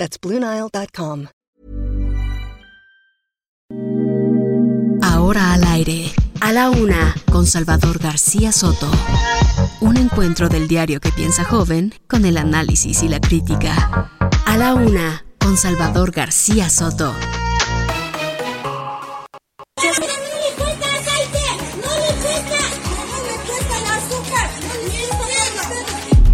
That's BlueNile.com. Ahora al aire, a la una, con Salvador García Soto. Un encuentro del diario que piensa joven con el análisis y la crítica. A la una, con Salvador García Soto.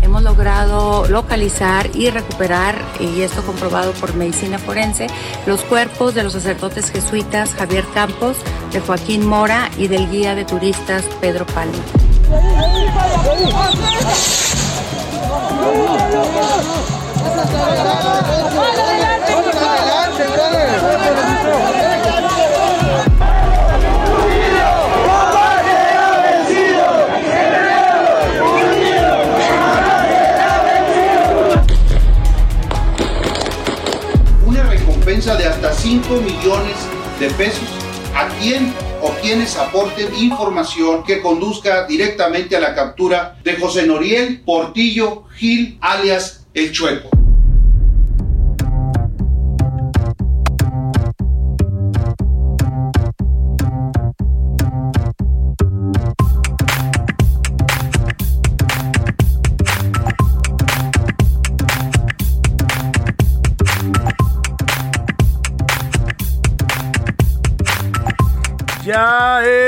Hemos logrado localizar y recuperar, y esto comprobado por medicina forense, los cuerpos de los sacerdotes jesuitas Javier Campos, de Joaquín Mora y del guía de turistas Pedro Palma. 5 millones de pesos a quien o quienes aporten información que conduzca directamente a la captura de José Noriel Portillo Gil, alias El Chueco. Ya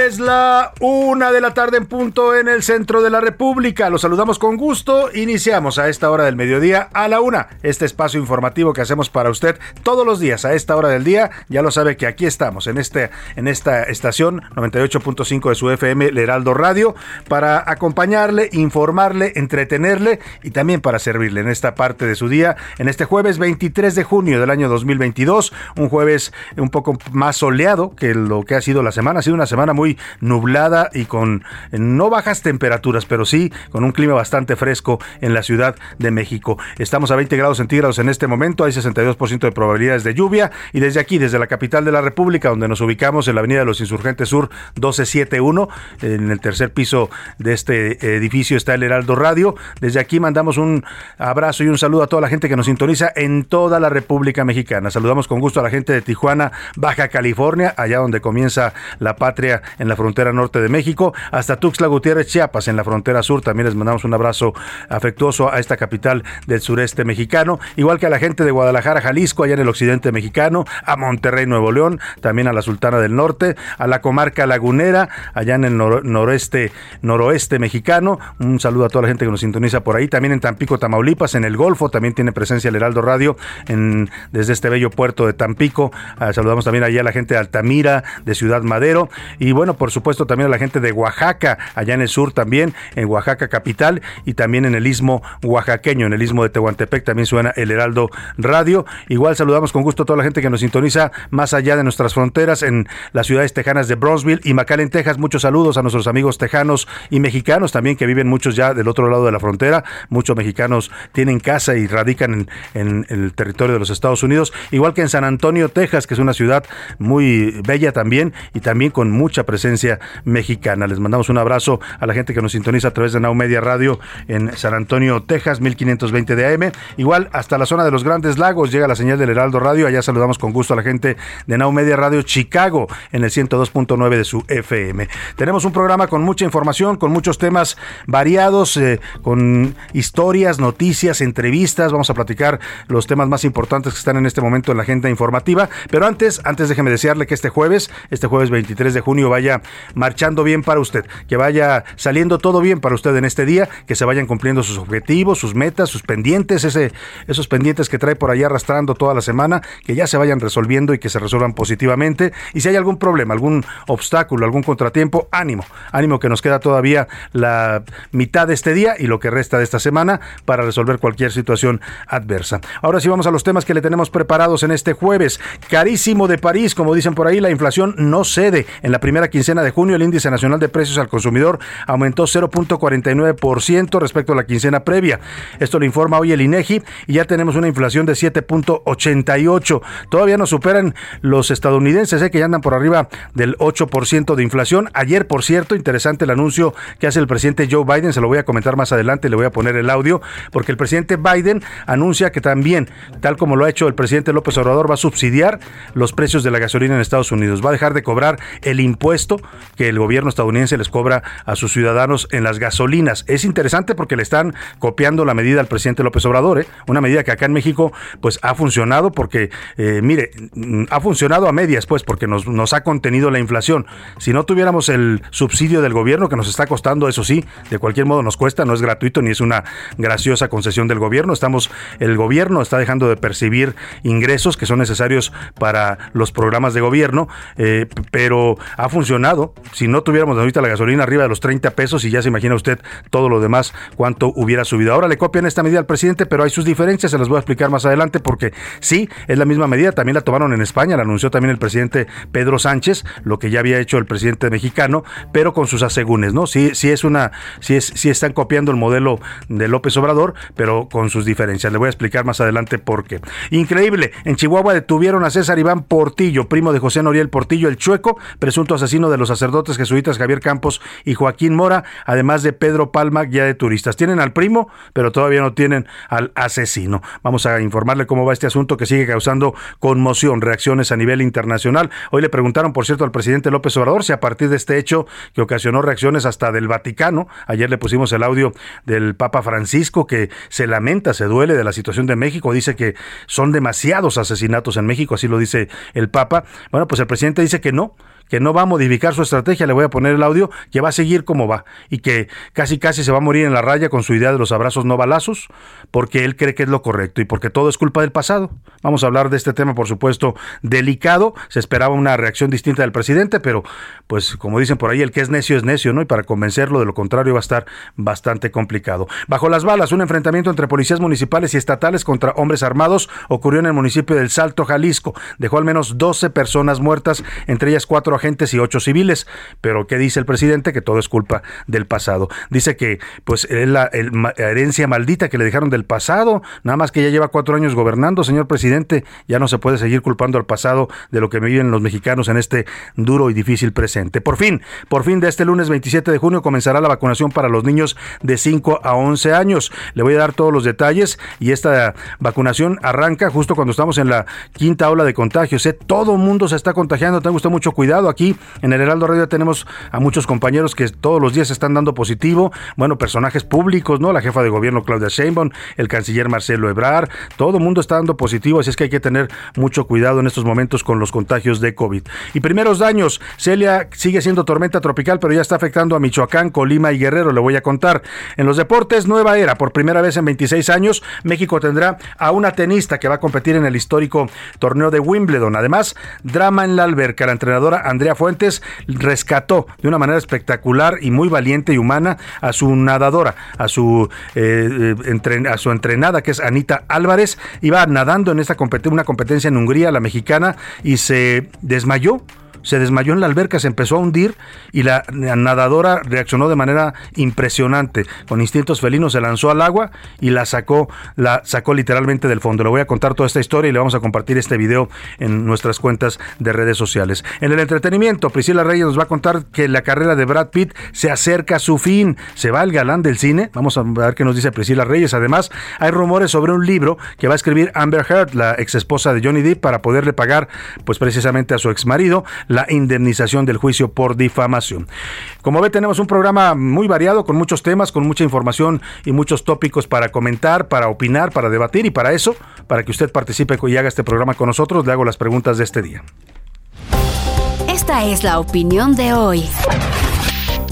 es la una de la tarde en punto en el centro de la República. Los saludamos con gusto. Iniciamos a esta hora del mediodía a la una. Este espacio informativo que hacemos para usted todos los días a esta hora del día. Ya lo sabe que aquí estamos en este en esta estación 98.5 de su FM, el Heraldo Radio, para acompañarle, informarle, entretenerle y también para servirle en esta parte de su día. En este jueves 23 de junio del año 2022, un jueves un poco más soleado que lo que ha sido la semana. Ha sido una semana muy nublada y con no bajas temperaturas, pero sí con un clima bastante fresco en la Ciudad de México. Estamos a 20 grados centígrados en este momento, hay 62% de probabilidades de lluvia y desde aquí, desde la capital de la República, donde nos ubicamos en la Avenida de los Insurgentes Sur 1271, en el tercer piso de este edificio está el Heraldo Radio. Desde aquí mandamos un abrazo y un saludo a toda la gente que nos sintoniza en toda la República Mexicana. Saludamos con gusto a la gente de Tijuana, Baja California, allá donde comienza la patria en la frontera norte de México, hasta Tuxtla Gutiérrez, Chiapas, en la frontera sur. También les mandamos un abrazo afectuoso a esta capital del sureste mexicano, igual que a la gente de Guadalajara, Jalisco, allá en el occidente mexicano, a Monterrey, Nuevo León, también a la Sultana del Norte, a la comarca lagunera, allá en el nor noreste, noroeste mexicano. Un saludo a toda la gente que nos sintoniza por ahí. También en Tampico, Tamaulipas, en el Golfo, también tiene presencia el Heraldo Radio en, desde este bello puerto de Tampico. Uh, saludamos también allá a la gente de Altamira, de Ciudad Madero. Y bueno, por supuesto, también a la gente de Oaxaca, allá en el sur también, en Oaxaca capital y también en el istmo oaxaqueño, en el istmo de Tehuantepec también suena el Heraldo Radio. Igual saludamos con gusto a toda la gente que nos sintoniza más allá de nuestras fronteras en las ciudades tejanas de Bronzeville y McAllen, Texas. Muchos saludos a nuestros amigos tejanos y mexicanos también que viven muchos ya del otro lado de la frontera. Muchos mexicanos tienen casa y radican en, en el territorio de los Estados Unidos, igual que en San Antonio, Texas, que es una ciudad muy bella también y también con mucha presencia mexicana. Les mandamos un abrazo a la gente que nos sintoniza a través de Now Media Radio en San Antonio, Texas, 1520 de AM. Igual hasta la zona de los Grandes Lagos llega la señal del Heraldo Radio. Allá saludamos con gusto a la gente de Now Media Radio Chicago en el 102.9 de su FM. Tenemos un programa con mucha información, con muchos temas variados, eh, con historias, noticias, entrevistas. Vamos a platicar los temas más importantes que están en este momento en la agenda informativa. Pero antes, antes déjeme desearle que este jueves, este jueves 23 de junio, vaya marchando bien para usted, que vaya saliendo todo bien para usted en este día, que se vayan cumpliendo sus objetivos, sus metas, sus pendientes, ese, esos pendientes que trae por ahí arrastrando toda la semana, que ya se vayan resolviendo y que se resuelvan positivamente. Y si hay algún problema, algún obstáculo, algún contratiempo, ánimo, ánimo que nos queda todavía la mitad de este día y lo que resta de esta semana para resolver cualquier situación adversa. Ahora sí vamos a los temas que le tenemos preparados en este jueves. Carísimo de París, como dicen por ahí, la inflación no cede. En la primera quincena de junio el índice nacional de precios al consumidor aumentó 0.49% respecto a la quincena previa. Esto lo informa hoy el INEGI y ya tenemos una inflación de 7.88. Todavía nos superan los estadounidenses, ¿eh? que ya andan por arriba del 8% de inflación. Ayer, por cierto, interesante el anuncio que hace el presidente Joe Biden, se lo voy a comentar más adelante, le voy a poner el audio, porque el presidente Biden anuncia que también, tal como lo ha hecho el presidente López Obrador, va a subsidiar los precios de la gasolina en Estados Unidos. Va a dejar de cobrar el impuesto que el gobierno estadounidense les cobra a sus ciudadanos en las gasolinas. Es interesante porque le están copiando la medida al presidente López Obrador, ¿eh? una medida que acá en México pues ha funcionado porque, eh, mire, mm, ha funcionado a medias pues porque nos, nos ha contenido la inflación. Si no tuviéramos el subsidio del gobierno que nos está costando, eso sí, de cualquier modo nos cuesta, no es gratuito ni es una graciosa concesión del gobierno, estamos, el gobierno está dejando de percibir ingresos que son necesarios para los programas de gobierno, eh, pero ha funcionado. Si no tuviéramos ahorita la gasolina arriba de los 30 pesos y ya se imagina usted todo lo demás, cuánto hubiera subido. Ahora le copian esta medida al presidente, pero hay sus diferencias, se las voy a explicar más adelante porque sí, es la misma medida, también la tomaron en España, la anunció también el presidente Pedro Sánchez, lo que ya había hecho el presidente mexicano, pero con sus asegúnes, ¿no? Sí, sí es una, sí es, sí están copiando el modelo de López Obrador, pero con sus diferencias. Le voy a explicar más adelante por qué. Increíble, en Chihuahua detuvieron a César Iván Portillo, primo de José Noriel Portillo, el chueco, presunto asesino de los sacerdotes jesuitas Javier Campos y Joaquín Mora, además de Pedro Palma, guía de turistas. Tienen al primo, pero todavía no tienen al asesino. Vamos a informarle cómo va este asunto que sigue causando conmoción, reacciones a nivel internacional. Hoy le preguntaron, por cierto, al presidente López Obrador si a partir de este hecho que ocasionó reacciones hasta del Vaticano, ayer le pusimos el audio del Papa Francisco que se lamenta, se duele de la situación de México, dice que son demasiados asesinatos en México, así lo dice el Papa. Bueno, pues el presidente dice que no, que no va a modificar su estrategia, le voy a poner el audio, que va a seguir como va y que casi casi se va a morir en la raya con su idea de los abrazos no balazos, porque él cree que es lo correcto y porque todo es culpa del pasado. Vamos a hablar de este tema, por supuesto, delicado. Se esperaba una reacción distinta del presidente, pero pues como dicen por ahí, el que es necio es necio, ¿no? Y para convencerlo de lo contrario va a estar bastante complicado. Bajo las balas, un enfrentamiento entre policías municipales y estatales contra hombres armados ocurrió en el municipio del Salto, Jalisco. Dejó al menos 12 personas muertas, entre ellas cuatro agentes y ocho civiles. Pero ¿qué dice el presidente? Que todo es culpa del pasado. Dice que pues es la, herencia maldita que le dejaron del pasado, nada más que ya lleva cuatro años gobernando, señor presidente, ya no se puede seguir culpando al pasado de lo que viven los mexicanos en este duro y difícil presente. Por fin, por fin de este lunes 27 de junio comenzará la vacunación para los niños de 5 a 11 años. Le voy a dar todos los detalles y esta vacunación arranca justo cuando estamos en la quinta ola de contagios. ¿eh? Todo mundo se está contagiando, tenga usted mucho cuidado aquí en el Heraldo Radio tenemos a muchos compañeros que todos los días están dando positivo. Bueno, personajes públicos, ¿no? La jefa de gobierno Claudia Sheinbaum, el canciller Marcelo Ebrard, todo el mundo está dando positivo, así es que hay que tener mucho cuidado en estos momentos con los contagios de COVID. Y primeros daños, Celia sigue siendo tormenta tropical, pero ya está afectando a Michoacán, Colima y Guerrero, le voy a contar. En los deportes, nueva era, por primera vez en 26 años, México tendrá a una tenista que va a competir en el histórico torneo de Wimbledon. Además, drama en la alberca, la entrenadora Andrea Fuentes rescató de una manera espectacular y muy valiente y humana a su nadadora, a su, eh, eh, a su entrenada que es Anita Álvarez. Iba nadando en esta una competencia en Hungría, la mexicana, y se desmayó se desmayó en la alberca, se empezó a hundir y la nadadora reaccionó de manera impresionante. Con instintos felinos se lanzó al agua y la sacó, la sacó literalmente del fondo. Le voy a contar toda esta historia y le vamos a compartir este video en nuestras cuentas de redes sociales. En el entretenimiento, Priscila Reyes nos va a contar que la carrera de Brad Pitt se acerca a su fin. Se va el galán del cine. Vamos a ver qué nos dice Priscila Reyes. Además, hay rumores sobre un libro que va a escribir Amber Heard, la ex esposa de Johnny Depp, para poderle pagar, pues precisamente a su ex marido indemnización del juicio por difamación. Como ve, tenemos un programa muy variado, con muchos temas, con mucha información y muchos tópicos para comentar, para opinar, para debatir y para eso, para que usted participe y haga este programa con nosotros, le hago las preguntas de este día Esta es la opinión de hoy.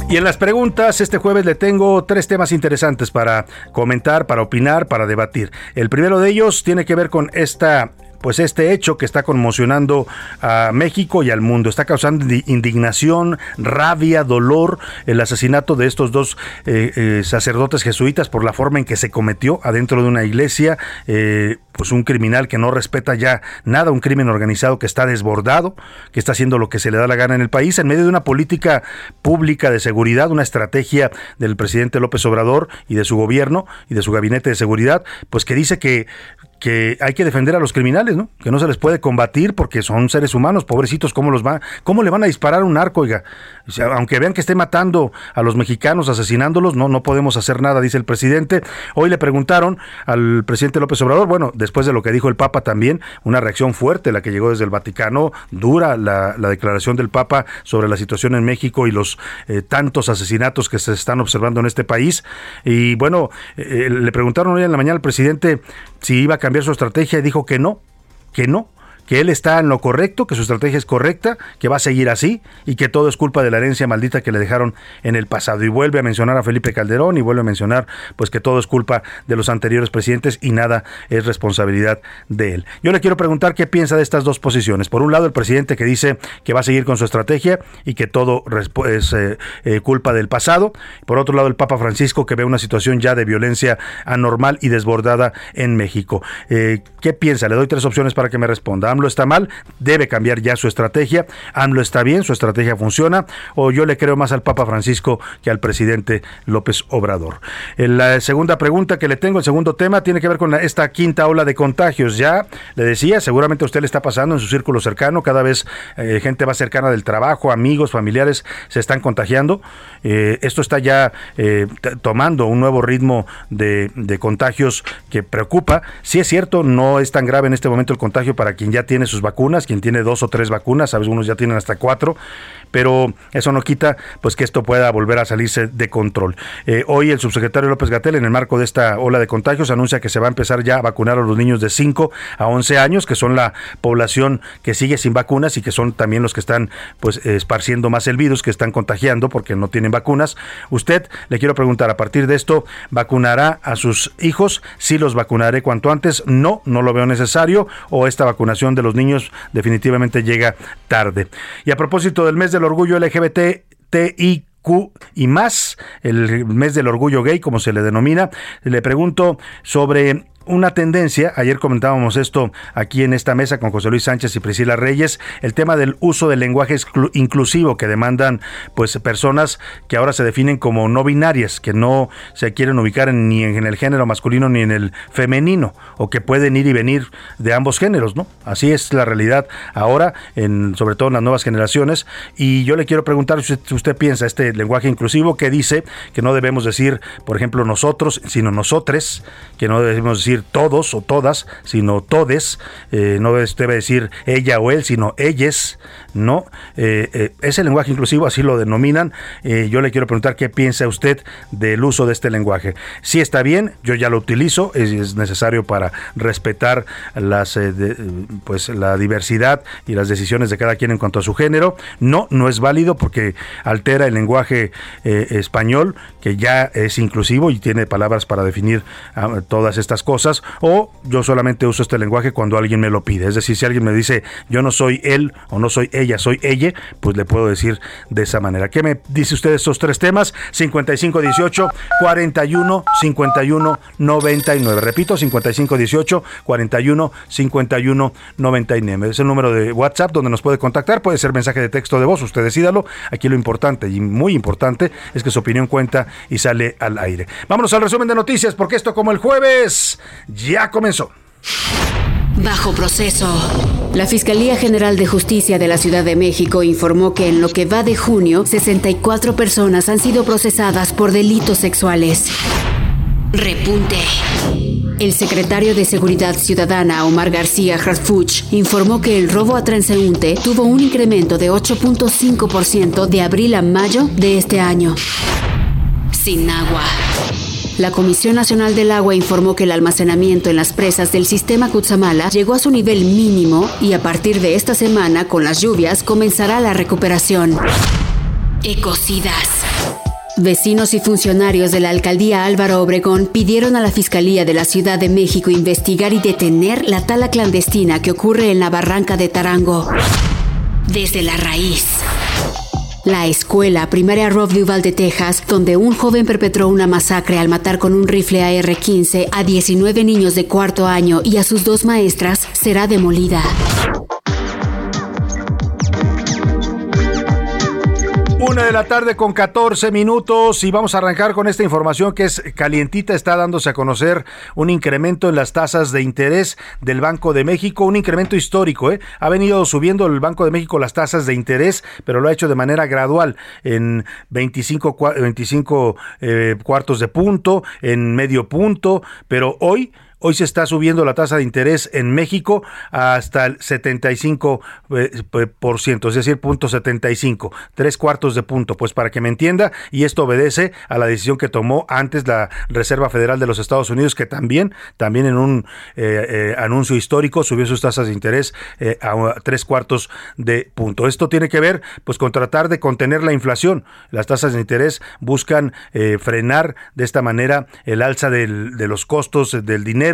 Y en las preguntas, este jueves le tengo tres temas interesantes para comentar, para opinar, para debatir. El primero de ellos tiene que ver con esta pues este hecho que está conmocionando a México y al mundo. Está causando indignación, rabia, dolor el asesinato de estos dos eh, eh, sacerdotes jesuitas por la forma en que se cometió adentro de una iglesia. Eh, pues un criminal que no respeta ya nada, un crimen organizado que está desbordado, que está haciendo lo que se le da la gana en el país, en medio de una política pública de seguridad, una estrategia del presidente López Obrador y de su gobierno y de su gabinete de seguridad, pues que dice que que hay que defender a los criminales, ¿no? Que no se les puede combatir porque son seres humanos, pobrecitos, ¿cómo los va? ¿Cómo le van a disparar un arco, oiga? Aunque vean que esté matando a los mexicanos, asesinándolos, no, no podemos hacer nada, dice el presidente. Hoy le preguntaron al presidente López Obrador, bueno, después de lo que dijo el Papa también, una reacción fuerte, la que llegó desde el Vaticano, dura la, declaración del Papa sobre la situación en México y los eh, tantos asesinatos que se están observando en este país. Y bueno, eh, le preguntaron hoy en la mañana al presidente si iba a cambiar su estrategia y dijo que no, que no, que él está en lo correcto, que su estrategia es correcta, que va a seguir así y que todo es culpa de la herencia maldita que le dejaron en el pasado. Y vuelve a mencionar a Felipe Calderón y vuelve a mencionar pues que todo es culpa de los anteriores presidentes y nada es responsabilidad de él. Yo le quiero preguntar qué piensa de estas dos posiciones. Por un lado, el presidente que dice que va a seguir con su estrategia y que todo es eh, eh, culpa del pasado. Por otro lado, el Papa Francisco que ve una situación ya de violencia anormal y desbordada en México. Eh, ¿Qué piensa? Le doy tres opciones para que me responda. AMLO está mal, debe cambiar ya su estrategia, AMLO está bien, su estrategia funciona, o yo le creo más al Papa Francisco que al presidente López Obrador. La segunda pregunta que le tengo, el segundo tema, tiene que ver con esta quinta ola de contagios. Ya le decía, seguramente a usted le está pasando en su círculo cercano, cada vez eh, gente más cercana del trabajo, amigos, familiares se están contagiando. Eh, esto está ya eh, tomando un nuevo ritmo de, de contagios que preocupa. Si es cierto, no es tan grave en este momento el contagio para quien ya tiene sus vacunas, quien tiene dos o tres vacunas, algunos ya tienen hasta cuatro, pero eso no quita pues que esto pueda volver a salirse de control. Eh, hoy el subsecretario López Gatel, en el marco de esta ola de contagios, anuncia que se va a empezar ya a vacunar a los niños de 5 a 11 años, que son la población que sigue sin vacunas y que son también los que están pues esparciendo más el virus, que están contagiando porque no tienen vacunas. Usted, le quiero preguntar, a partir de esto, ¿vacunará a sus hijos? Si los vacunaré cuanto antes. No, no lo veo necesario. O esta vacunación de los niños definitivamente llega tarde. Y a propósito del mes del orgullo LGBT, y más, el mes del orgullo gay, como se le denomina, le pregunto sobre una tendencia, ayer comentábamos esto aquí en esta mesa con José Luis Sánchez y Priscila Reyes, el tema del uso del lenguaje inclusivo que demandan pues personas que ahora se definen como no binarias, que no se quieren ubicar ni en el género masculino ni en el femenino o que pueden ir y venir de ambos géneros, ¿no? Así es la realidad ahora, en, sobre todo en las nuevas generaciones y yo le quiero preguntar si usted, piensa este lenguaje inclusivo que dice que no debemos decir, por ejemplo, nosotros, sino nosotres, que no debemos decir todos o todas, sino todes, eh, no debe decir ella o él, sino ellas, ¿no? Eh, eh, ese lenguaje inclusivo, así lo denominan. yo le quiero preguntar qué piensa usted del uso de este lenguaje. Si está bien, yo ya lo utilizo, es, necesario para respetar las, pues, la diversidad y las decisiones de cada quien en cuanto a su género. No, no es válido porque altera el lenguaje español, que ya es inclusivo y tiene palabras para definir ah, todas estas cosas o yo solamente uso este lenguaje cuando alguien me lo pide. Es decir, si alguien me dice yo no soy él o no soy ella, soy ella, pues le puedo decir de esa manera. ¿Qué me dice usted de estos tres temas? 5518 41 51 99. Repito, 5518 41 51 99. Es el número de WhatsApp donde nos puede contactar. Puede ser mensaje de texto de voz, usted decídalo. Aquí lo importante y muy importante es que su opinión cuenta y sale al aire. Vámonos al resumen de noticias porque esto como el jueves ya comenzó. Bajo proceso. La Fiscalía General de Justicia de la Ciudad de México informó que en lo que va de junio, 64 personas han sido procesadas por delitos sexuales. Repunte. El secretario de Seguridad Ciudadana, Omar García Harfuch, informó que el robo a transeúnte tuvo un incremento de 8.5% de abril a mayo de este año. Sin agua. La Comisión Nacional del Agua informó que el almacenamiento en las presas del sistema Cutzamala llegó a su nivel mínimo y a partir de esta semana, con las lluvias, comenzará la recuperación. Ecocidas. Vecinos y funcionarios de la alcaldía Álvaro Obregón pidieron a la Fiscalía de la Ciudad de México investigar y detener la tala clandestina que ocurre en la barranca de Tarango. Desde la raíz. La escuela primaria Rob Duval de Texas, donde un joven perpetró una masacre al matar con un rifle AR-15 a 19 niños de cuarto año y a sus dos maestras, será demolida. Una de la tarde con 14 minutos y vamos a arrancar con esta información que es calientita. Está dándose a conocer un incremento en las tasas de interés del Banco de México, un incremento histórico. ¿eh? Ha venido subiendo el Banco de México las tasas de interés, pero lo ha hecho de manera gradual en 25, 25 eh, cuartos de punto, en medio punto, pero hoy Hoy se está subiendo la tasa de interés en México hasta el 75%, es decir, punto 75, tres cuartos de punto, pues para que me entienda, y esto obedece a la decisión que tomó antes la Reserva Federal de los Estados Unidos, que también, también en un eh, eh, anuncio histórico subió sus tasas de interés eh, a tres cuartos de punto. Esto tiene que ver, pues, con tratar de contener la inflación. Las tasas de interés buscan frenar de esta manera el alza de los costos del dinero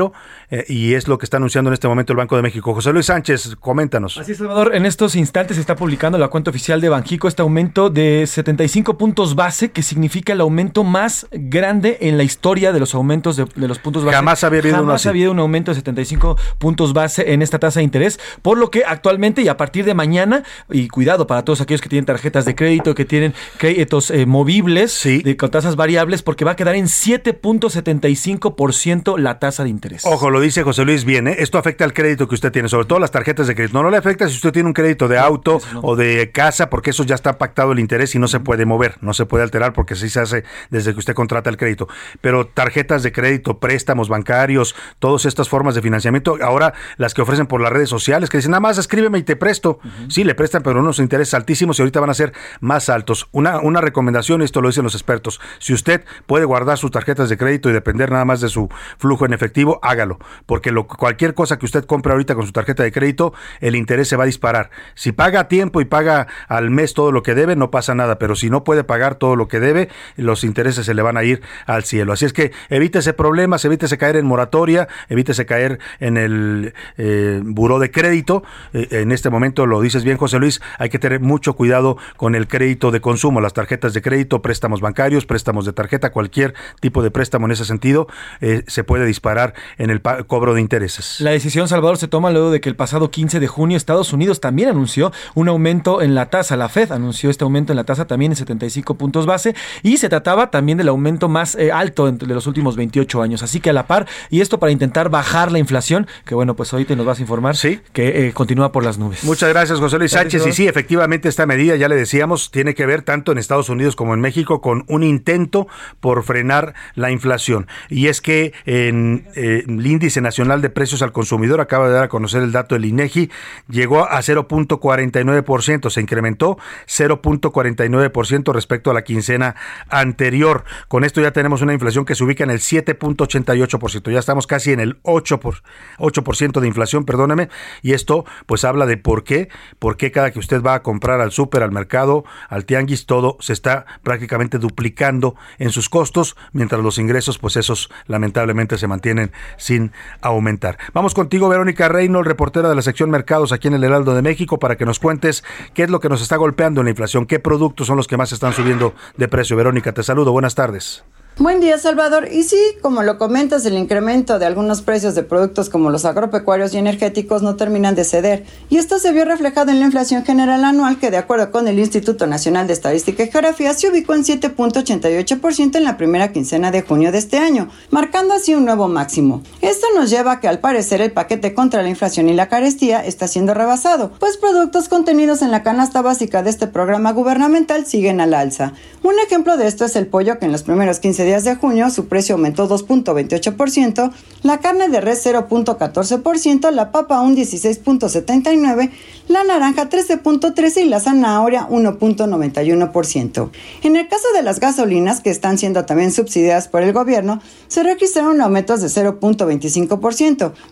eh, y es lo que está anunciando en este momento el Banco de México. José Luis Sánchez, coméntanos. Así es, Salvador. En estos instantes se está publicando la cuenta oficial de Banjico este aumento de 75 puntos base, que significa el aumento más grande en la historia de los aumentos de, los puntos base. Jamás había habido Jamás había un aumento de 75 puntos base en esta tasa de interés, por lo que actualmente y a partir de mañana, y cuidado para todos aquellos que tienen tarjetas de crédito, que tienen créditos eh, movibles de, con tasas variables, porque va a quedar en 7.75% la tasa de interés. Ojo, lo dice José Luis bien, ¿eh? esto afecta al crédito que usted tiene, sobre todo las tarjetas de crédito. No, no le afecta si usted tiene un crédito de auto o de casa, porque eso ya está pactado el interés y no se puede mover, no se puede alterar porque así se hace desde que usted contrata el crédito. Pero tarjetas de crédito, préstamos bancarios, todas estas formas de financiamiento, ahora las que ofrecen por las redes sociales, que dicen, nada más escríbeme y te presto. Sí, le prestan, pero unos intereses altísimos y ahorita van a ser más altos. Una, una recomendación, esto lo dicen los expertos, si usted puede guardar sus tarjetas de crédito y depender nada más de su flujo en efectivo, hágalo, porque cualquier cosa que usted compre ahorita con su tarjeta de crédito, el interés se va a disparar. Si paga a tiempo y paga al mes todo lo que debe, no pasa nada, pero si no puede pagar todo lo que debe, los intereses se le van a ir al cielo. Así es que evítese problemas, evítese caer en moratoria, evítese caer en el eh, buró de crédito. Eh, en este momento, lo dices bien, José Luis, hay que tener mucho cuidado con el crédito de consumo, las tarjetas de crédito, préstamos bancarios, préstamos de tarjeta, cualquier tipo de préstamo en ese sentido, eh, se puede disparar en el cobro de intereses. La decisión, Salvador, se toma luego de que el pasado 15 de junio Estados Unidos también anunció un aumento en la tasa. La Fed anunció este aumento en la tasa también en 75 puntos base y se trataba también del aumento más eh, alto de los últimos 28 años. Así que a la par, y esto para intentar bajar la inflación, que bueno, pues hoy te nos vas a informar, ¿Sí? que eh, continúa por las nubes. Muchas gracias, José Luis Sánchez. Y sí, efectivamente, esta medida, ya le decíamos, tiene que ver tanto en Estados Unidos como en México con un intento por frenar la inflación. Y es que en, eh, el índice nacional de precios al consumidor acaba de dar a conocer el dato del INEGI, llegó a 0.49%, se incrementó 0.49% respecto a la quincena anterior. Con esto ya tenemos una inflación que se ubica en el 7.88%, ya estamos casi en el 8 por 8% de inflación, perdóneme, y esto pues habla de por qué, por qué cada que usted va a comprar al súper, al mercado, al tianguis, todo se está prácticamente duplicando en sus costos, mientras los ingresos pues esos lamentablemente se mantienen sin aumentar. Vamos contigo, Verónica Reynolds, reportera de la sección Mercados aquí en el Heraldo de México, para que nos cuentes qué es lo que nos está golpeando en la inflación, qué productos son los que más están subiendo de precio. Verónica, te saludo, buenas tardes. Buen día, Salvador. Y sí, como lo comentas, el incremento de algunos precios de productos como los agropecuarios y energéticos no terminan de ceder. Y esto se vio reflejado en la inflación general anual, que de acuerdo con el Instituto Nacional de Estadística y Geografía se ubicó en 7.88% en la primera quincena de junio de este año, marcando así un nuevo máximo. Esto nos lleva a que al parecer el paquete contra la inflación y la carestía está siendo rebasado, pues productos contenidos en la canasta básica de este programa gubernamental siguen al alza. Un ejemplo de esto es el pollo que en los primeros 15 15 días de junio su precio aumentó 2.28%, la carne de res 0.14%, la papa un 16.79%, la naranja 13.13% y la zanahoria 1.91%. En el caso de las gasolinas, que están siendo también subsidiadas por el gobierno, se registraron aumentos de 0.25%,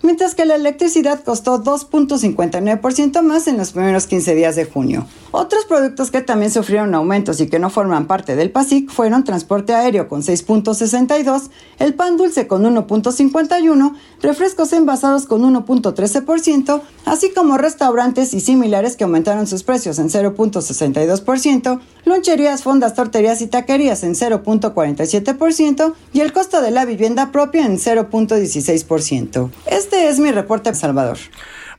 mientras que la electricidad costó 2.59% más en los primeros 15 días de junio. Otros productos que también sufrieron aumentos y que no forman parte del PASIC fueron transporte aéreo con 6.62, el pan dulce con 1.51, refrescos envasados con 1.13%, así como restaurantes y similares que aumentaron sus precios en 0.62%, loncherías, fondas, torterías y taquerías en 0.47% y el costo de la vivienda propia en 0.16%. Este es mi reporte, Salvador.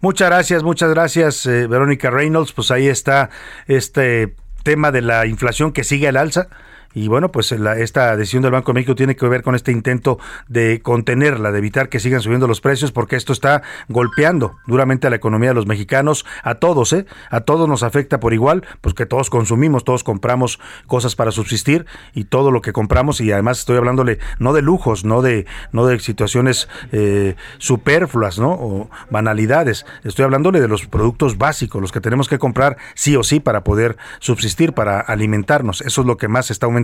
Muchas gracias, muchas gracias, eh, Verónica Reynolds. Pues ahí está este tema de la inflación que sigue al alza. Y bueno, pues esta decisión del Banco de México tiene que ver con este intento de contenerla, de evitar que sigan subiendo los precios, porque esto está golpeando duramente a la economía de los mexicanos, a todos, ¿eh? A todos nos afecta por igual, pues que todos consumimos, todos compramos cosas para subsistir y todo lo que compramos, y además estoy hablándole no de lujos, no de, no de situaciones eh, superfluas, ¿no? O banalidades. Estoy hablándole de los productos básicos, los que tenemos que comprar sí o sí para poder subsistir, para alimentarnos. Eso es lo que más está aumentando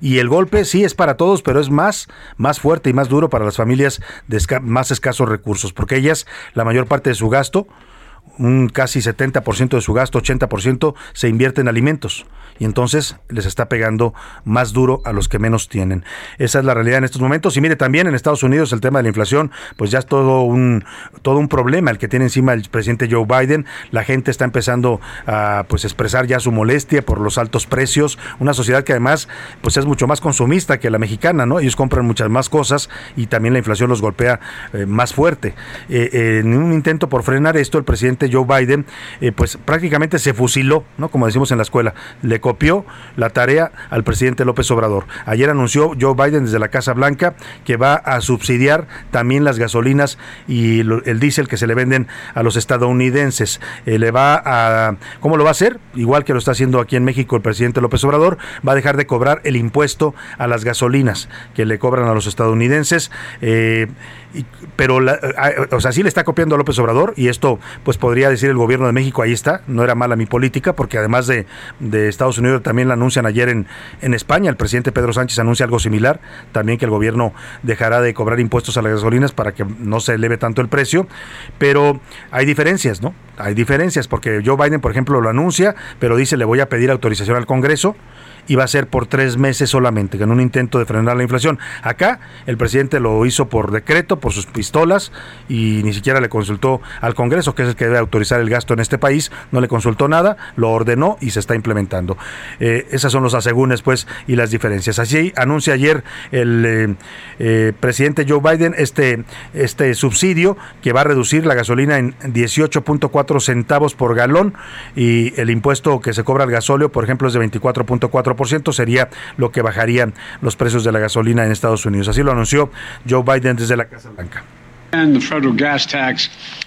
y el golpe sí es para todos, pero es más, más fuerte y más duro para las familias de más escasos recursos, porque ellas, la mayor parte de su gasto, un casi 70% de su gasto, 80% se invierte en alimentos y entonces les está pegando más duro a los que menos tienen. Esa es la realidad en estos momentos. Y mire, también en Estados Unidos el tema de la inflación, pues ya es todo un, todo un problema el que tiene encima el presidente Joe Biden. La gente está empezando a pues expresar ya su molestia por los altos precios. Una sociedad que además pues es mucho más consumista que la mexicana, ¿no? Ellos compran muchas más cosas y también la inflación los golpea eh, más fuerte. Eh, en un intento por frenar esto, el presidente Joe Biden eh, pues prácticamente se fusiló, ¿no? Como decimos en la escuela, le la tarea al presidente López Obrador. Ayer anunció Joe Biden desde la Casa Blanca que va a subsidiar también las gasolinas y el diésel que se le venden a los estadounidenses. Eh, le va a ¿cómo lo va a hacer? Igual que lo está haciendo aquí en México el presidente López Obrador, va a dejar de cobrar el impuesto a las gasolinas que le cobran a los estadounidenses. Eh, pero o sea, sí le está copiando a López Obrador y esto pues podría decir el gobierno de México, ahí está, no era mala mi política porque además de, de Estados Unidos también la anuncian ayer en, en España, el presidente Pedro Sánchez anuncia algo similar, también que el gobierno dejará de cobrar impuestos a las gasolinas para que no se eleve tanto el precio, pero hay diferencias, ¿no? Hay diferencias porque Joe Biden, por ejemplo, lo anuncia, pero dice le voy a pedir autorización al Congreso y va a ser por tres meses solamente, en un intento de frenar la inflación. Acá el presidente lo hizo por decreto, por sus pistolas, y ni siquiera le consultó al Congreso, que es el que debe autorizar el gasto en este país, no le consultó nada, lo ordenó y se está implementando. Eh, esas son los asegúnes, pues, y las diferencias. Así anuncia ayer el eh, eh, presidente Joe Biden este, este subsidio que va a reducir la gasolina en 18.4 centavos por galón y el impuesto que se cobra al gasóleo, por ejemplo, es de 24.4 ciento sería lo que bajarían los precios de la gasolina en Estados Unidos. Así lo anunció Joe Biden desde la Casa Blanca.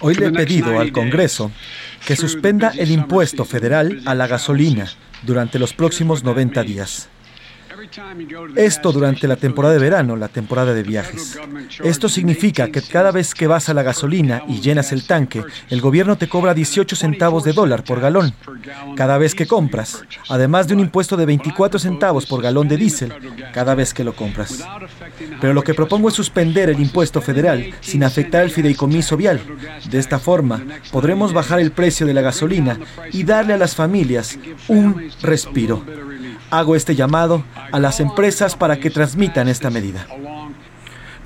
Hoy le he pedido al Congreso que suspenda el impuesto federal a la gasolina durante los próximos 90 días. Esto durante la temporada de verano, la temporada de viajes. Esto significa que cada vez que vas a la gasolina y llenas el tanque, el gobierno te cobra 18 centavos de dólar por galón. Cada vez que compras, además de un impuesto de 24 centavos por galón de diésel, cada vez que lo compras. Pero lo que propongo es suspender el impuesto federal sin afectar el fideicomiso vial. De esta forma, podremos bajar el precio de la gasolina y darle a las familias un respiro. Hago este llamado a las empresas para que transmitan esta medida.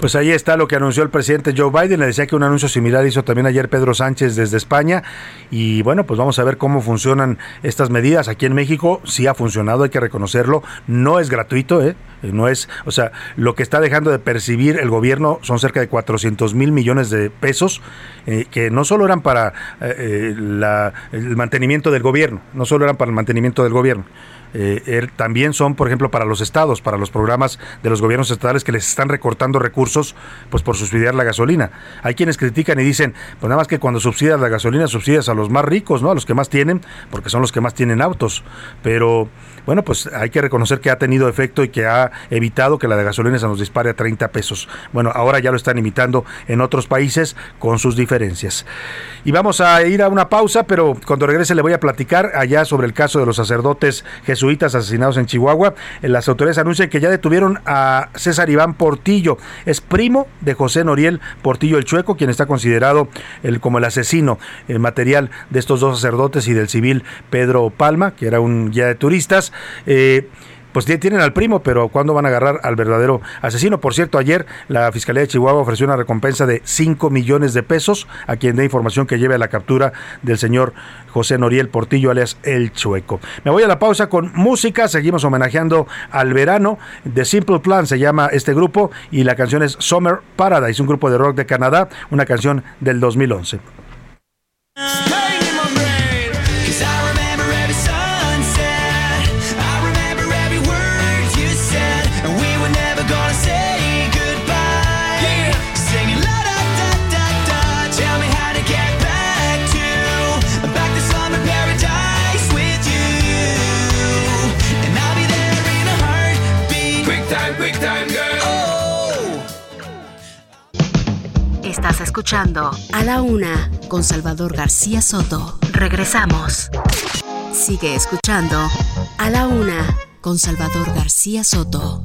Pues ahí está lo que anunció el presidente Joe Biden. Le decía que un anuncio similar hizo también ayer Pedro Sánchez desde España. Y bueno, pues vamos a ver cómo funcionan estas medidas. Aquí en México sí ha funcionado, hay que reconocerlo. No es gratuito, ¿eh? No es, o sea, lo que está dejando de percibir el gobierno son cerca de 400 mil millones de pesos, eh, que no solo eran para eh, el mantenimiento del gobierno, no solo eran para el mantenimiento del gobierno eh, también son, por ejemplo, para los estados, para los programas de los gobiernos estatales que les están recortando recursos pues por subsidiar la gasolina. Hay quienes critican y dicen, pues nada más que cuando subsidias la gasolina subsidias a los más ricos, ¿no? A los que más tienen, porque son los que más tienen autos. Pero bueno, pues hay que reconocer que ha tenido efecto y que ha evitado que la de gasolina se nos dispare a 30 pesos. Bueno, ahora ya lo están imitando en otros países con sus diferencias. Y vamos a ir a una pausa, pero cuando regrese le voy a platicar allá sobre el caso de los sacerdotes jesuitas asesinados en Chihuahua. Las autoridades anuncian que ya detuvieron a César Iván Portillo. Es primo de José Noriel Portillo el Chueco, quien está considerado el, como el asesino el material de estos dos sacerdotes y del civil Pedro Palma, que era un guía de turistas. Eh, pues tienen al primo, pero ¿cuándo van a agarrar al verdadero asesino? Por cierto, ayer la Fiscalía de Chihuahua ofreció una recompensa de 5 millones de pesos a quien dé información que lleve a la captura del señor José Noriel Portillo, alias El Chueco. Me voy a la pausa con música, seguimos homenajeando al verano. The Simple Plan se llama este grupo y la canción es Summer Paradise, un grupo de rock de Canadá, una canción del 2011. Estás escuchando A la Una con Salvador García Soto. Regresamos. Sigue escuchando A la Una con Salvador García Soto.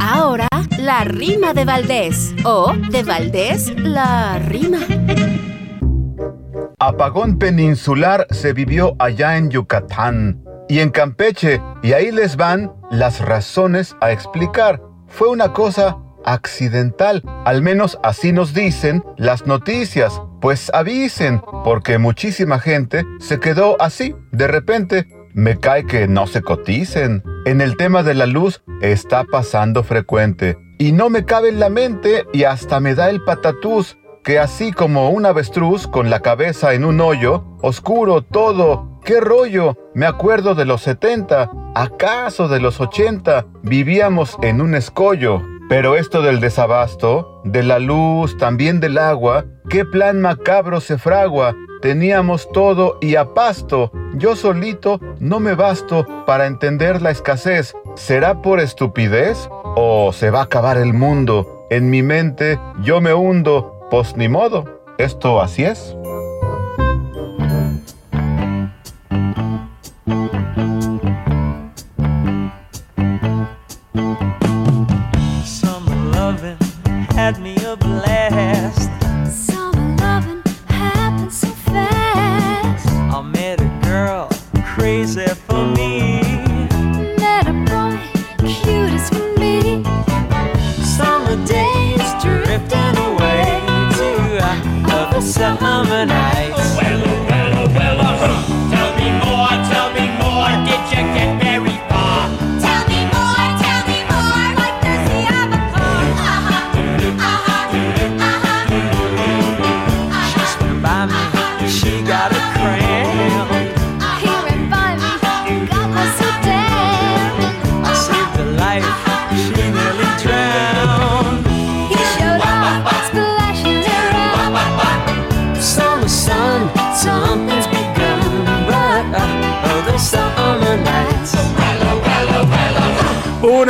Ahora, la rima de Valdés. O de Valdés, la rima. Apagón peninsular se vivió allá en Yucatán y en Campeche, y ahí les van las razones a explicar. Fue una cosa accidental. Al menos así nos dicen las noticias. Pues avisen, porque muchísima gente se quedó así. De repente, me cae que no se coticen. En el tema de la luz está pasando frecuente. Y no me cabe en la mente y hasta me da el patatús que así como un avestruz con la cabeza en un hoyo, oscuro todo, qué rollo, me acuerdo de los 70, acaso de los 80, vivíamos en un escollo. Pero esto del desabasto, de la luz, también del agua, qué plan macabro se fragua. Teníamos todo y a pasto. Yo solito no me basto para entender la escasez. ¿Será por estupidez o se va a acabar el mundo? En mi mente yo me hundo. Pues ni modo. Esto así es.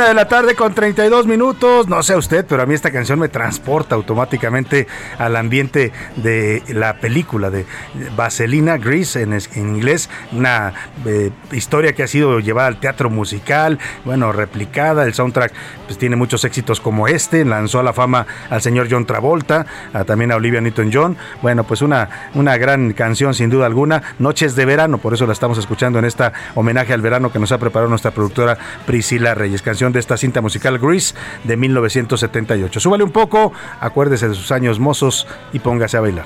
De la tarde con 32 minutos. No sé usted, pero a mí esta canción me transporta automáticamente al ambiente de la película de Vaselina Grease en, inglés. Una eh, historia que ha sido llevada al teatro musical, bueno, replicada. El soundtrack pues, tiene muchos éxitos como este. Lanzó a la fama al señor John Travolta, también a Olivia Newton-John. Bueno, pues una, una gran canción sin duda alguna. Noches de verano, por eso la estamos escuchando en esta homenaje al verano que nos ha preparado nuestra productora Priscila Reyes. Canción de esta cinta musical Grease de 1978. Súbale un poco, acuérdese de sus años mozos y póngase a bailar.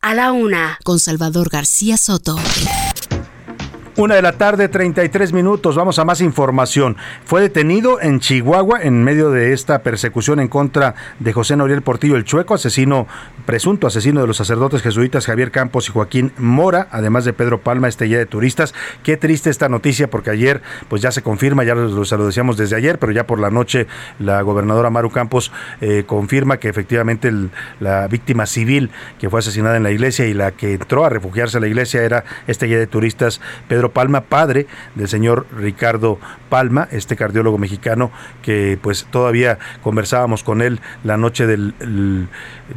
A la Una con Salvador García Soto. Una de la tarde, 33 minutos. Vamos a más información. Fue detenido en Chihuahua en medio de esta persecución en contra de José Noriel Portillo el Chueco, asesino, presunto asesino de los sacerdotes jesuitas Javier Campos y Joaquín Mora, además de Pedro Palma, este guía de turistas. Qué triste esta noticia porque ayer, pues ya se confirma, ya lo, lo decíamos desde ayer, pero ya por la noche la gobernadora Maru Campos eh, confirma que efectivamente la víctima civil que fue asesinada en la iglesia y la que entró a refugiarse a la iglesia era este guía de turistas Pedro Palma, padre del señor Ricardo Palma, este cardiólogo mexicano que pues todavía conversábamos con él la noche del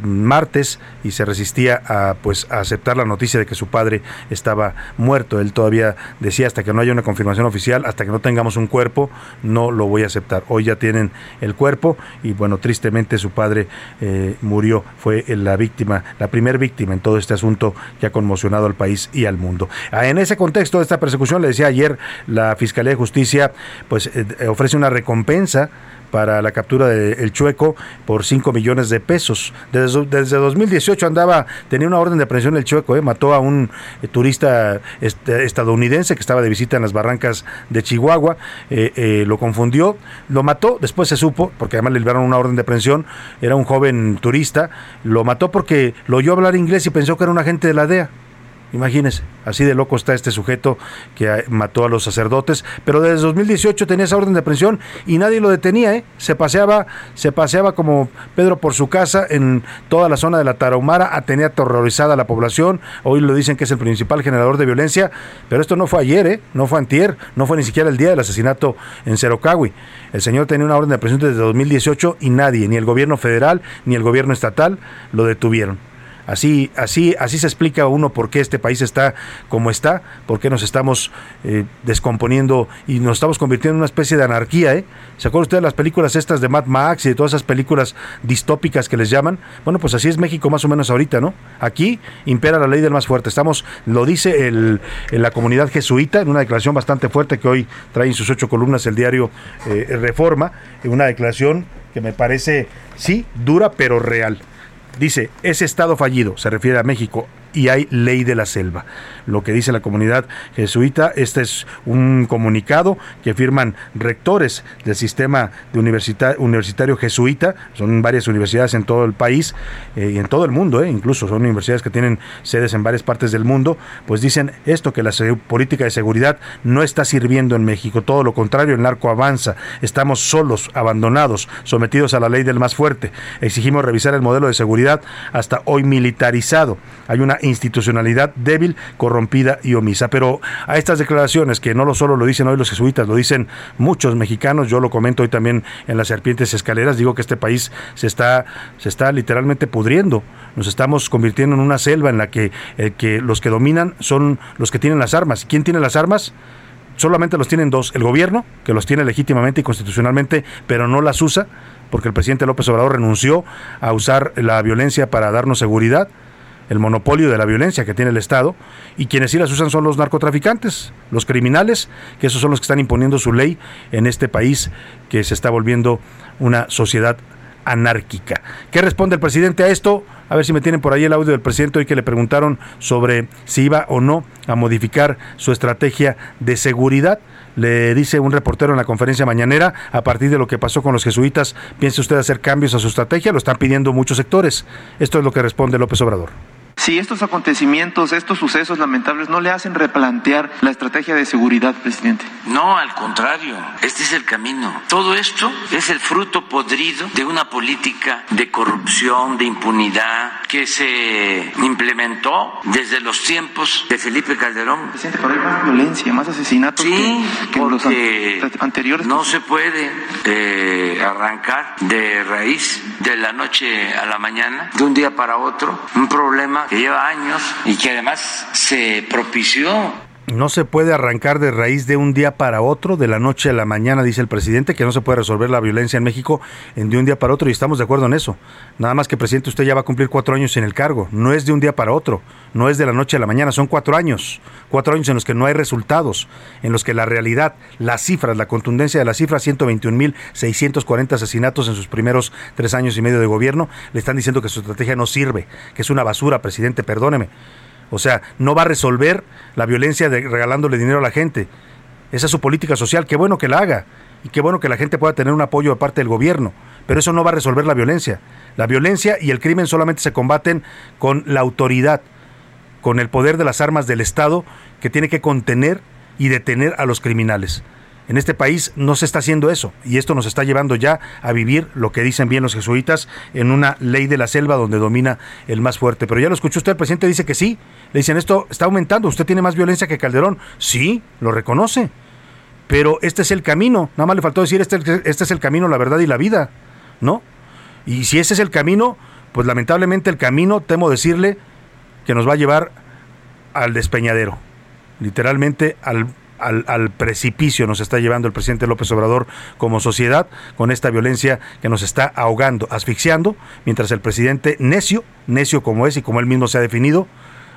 martes y se resistía a pues a aceptar la noticia de que su padre estaba muerto. Él todavía decía hasta que no haya una confirmación oficial, hasta que no tengamos un cuerpo, no lo voy a aceptar. Hoy ya tienen el cuerpo y bueno, tristemente su padre eh, murió, fue la víctima, la primer víctima en todo este asunto que ha conmocionado al país y al mundo. Ah, en ese contexto de esta persecución, le decía ayer, la Fiscalía de Justicia pues eh, ofrece una recompensa para la captura del Chueco por 5 millones de pesos. Desde, desde 2018 andaba, tenía una orden de aprehensión el Chueco, eh, mató a un eh, turista este, estadounidense que estaba de visita en las barrancas de Chihuahua, eh, lo confundió, lo mató, después se supo, porque además le liberaron una orden de aprehensión, era un joven turista, lo mató porque lo oyó hablar inglés y pensó que era un agente de la DEA. Imagínense, así de loco está este sujeto que ah, mató a los sacerdotes, pero desde 2018 tenía esa orden de aprehensión y nadie lo detenía, ¿eh? Se paseaba, se paseaba como Pedro por su casa en toda la zona de la Tarahumara, tenía aterrorizada a la población. Hoy lo dicen que es el principal generador de violencia, pero esto no fue ayer, ¿eh? No fue antier, no fue ni siquiera el día del asesinato en Cerocawi. El señor tenía una orden de aprehensión desde 2018 y nadie, ni el gobierno federal ni el gobierno estatal, lo detuvieron. Así, así, así se explica uno por qué este país está como está, por qué nos estamos eh, descomponiendo y nos estamos convirtiendo en una especie de anarquía. ¿eh? ¿Se acuerdan ustedes de las películas estas de Mad Max y de todas esas películas distópicas que les llaman? Bueno, pues así es México más o menos ahorita, ¿no? Aquí impera la ley del más fuerte. Estamos, lo dice el, en la comunidad jesuita, en una declaración bastante fuerte que hoy trae en sus ocho columnas el diario eh, Reforma, en una declaración que me parece, sí, dura pero real. Dice, ese Estado fallido, se refiere a México, y hay ley de la selva. Lo que dice la comunidad jesuita, este es un comunicado que firman rectores del sistema de universitario jesuita, son varias universidades en todo el país eh, y en todo el mundo, eh, incluso son universidades que tienen sedes en varias partes del mundo, pues dicen esto, que la política de seguridad no está sirviendo en México, todo lo contrario, el narco avanza, estamos solos, abandonados, sometidos a la ley del más fuerte, exigimos revisar el modelo de seguridad hasta hoy militarizado, hay una institucionalidad débil, corrompida y omisa. Pero a estas declaraciones, que no lo solo lo dicen hoy los jesuitas, lo dicen muchos mexicanos, yo lo comento hoy también en las serpientes escaleras, digo que este país se está, se está literalmente pudriendo. Nos estamos convirtiendo en una selva en la que, eh, que los que dominan son los que tienen las armas. ¿Quién tiene las armas? solamente los tienen dos, el gobierno, que los tiene legítimamente y constitucionalmente, pero no las usa, porque el presidente López Obrador renunció a usar la violencia para darnos seguridad, el monopolio de la violencia que tiene el Estado, y quienes sí las usan son los narcotraficantes, los criminales, que esos son los que están imponiendo su ley en este país que se está volviendo una sociedad anárquica. ¿Qué responde el presidente a esto? A ver si me tienen por ahí el audio del presidente hoy que le preguntaron sobre si iba o no a modificar su estrategia de seguridad. Le dice un reportero en la conferencia mañanera, a partir de lo que pasó con los jesuitas, ¿piensa usted hacer cambios a su estrategia? Lo están pidiendo muchos sectores. Esto es lo que responde López Obrador. Si estos acontecimientos, estos sucesos lamentables no le hacen replantear la estrategia de seguridad, presidente. No, al contrario, este es el camino. Todo esto es el fruto podrido de una política de corrupción, de impunidad que se implementó desde los tiempos de Felipe Calderón. Presidente, pero hay más violencia, más asesinatos sí, que, los anteriores. No se puede eh, arrancar de raíz de la noche a la mañana, de un día para otro, un problema que lleva años y que además se propició no se puede arrancar de raíz de un día para otro, de la noche a la mañana, dice el presidente, que no se puede resolver la violencia en México en de un día para otro y estamos de acuerdo en eso. Nada más que, presidente, usted ya va a cumplir cuatro años en el cargo. No es de un día para otro, no es de la noche a la mañana, son cuatro años. Cuatro años en los que no hay resultados, en los que la realidad, las cifras, la contundencia de las cifras, 121.640 asesinatos en sus primeros tres años y medio de gobierno, le están diciendo que su estrategia no sirve, que es una basura, presidente, perdóneme O sea, no va a resolver la violencia regalándole dinero a la gente. Esa es su política social, qué bueno que la haga y qué bueno que la gente pueda tener un apoyo de parte del gobierno, pero eso no va a resolver la violencia. La violencia y el crimen solamente se combaten con la autoridad, con el poder de las armas del Estado que tiene que contener y detener a los criminales. En este país no se está haciendo eso y esto nos está llevando ya a vivir lo que dicen bien los jesuitas en una ley de la selva donde domina el más fuerte. Pero ya lo escuchó usted, el presidente dice que sí. Le dicen esto está aumentando, usted tiene más violencia que Calderón. Sí, lo reconoce. Pero este es el camino. Nada más le faltó decir este, este es el camino, la verdad y la vida. ¿No? Y si ese es el camino, pues lamentablemente el camino, temo decirle, que nos va a llevar al despeñadero. Literalmente al al, precipicio nos está llevando el presidente López Obrador como sociedad con esta violencia que nos está ahogando, asfixiando, mientras el presidente necio, necio como es y como él mismo se ha definido,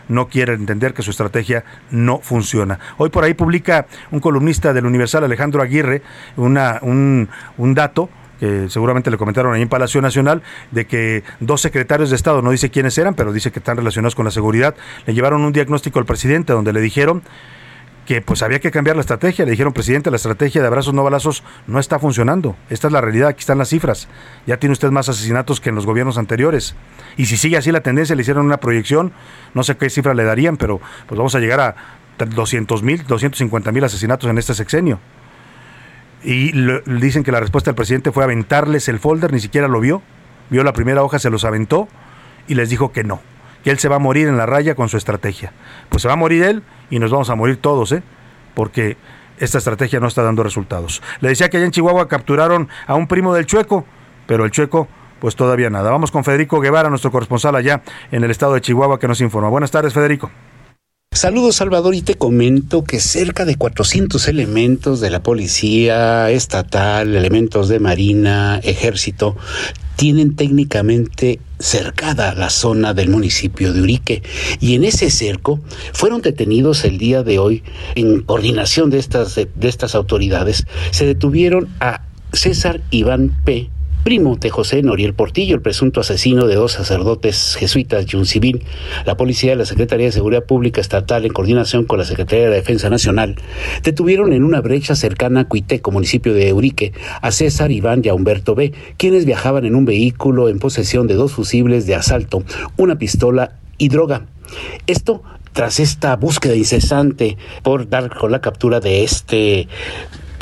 no quiere entender que su estrategia no funciona. Hoy por ahí publica un columnista del Universal, Alejandro Aguirre, una, un, un dato que seguramente le comentaron ahí en Palacio Nacional, de que dos secretarios de Estado, no dice quiénes eran, pero dice que están relacionados con la seguridad, le llevaron un diagnóstico al presidente donde le dijeron que pues había que cambiar la estrategia. Le dijeron, presidente, la estrategia de abrazos no balazos no está funcionando. Esta es la realidad, aquí están las cifras. Ya tiene usted más asesinatos que en los gobiernos anteriores. Y si sigue así la tendencia, le hicieron una proyección, no sé qué cifra le darían, pero pues vamos a llegar a 200 mil, 250 mil asesinatos en este sexenio. Y dicen que la respuesta del presidente fue aventarles el folder, ni siquiera lo vio. Vio la primera hoja, se los aventó y les dijo que no él se va a morir en la raya con su estrategia. Pues se va a morir él y nos vamos a morir todos, ¿eh? Porque esta estrategia no está dando resultados. Le decía que allá en Chihuahua capturaron a un primo del Chueco, pero el Chueco pues todavía nada. Vamos con Federico Guevara, nuestro corresponsal allá en el estado de Chihuahua, que nos informa. Buenas tardes, Federico. Saludos Salvador y te comento que cerca de 400 elementos de la policía estatal, elementos de marina, ejército, tienen técnicamente cercada la zona del municipio de Urique. Y en ese cerco fueron detenidos el día de hoy en coordinación de estas de, estas autoridades. Se detuvieron a César Iván P primo de José Noriel Portillo, el presunto asesino de dos sacerdotes jesuitas y un civil. La policía de la Secretaría de Seguridad Pública Estatal, en coordinación con la Secretaría de Defensa Nacional, detuvieron en una brecha cercana a Cuiteco, municipio de Urique, a César Iván y a Humberto B., quienes viajaban en un vehículo en posesión de dos fusibles de asalto, una pistola y droga. Esto tras esta búsqueda incesante por dar con la captura de este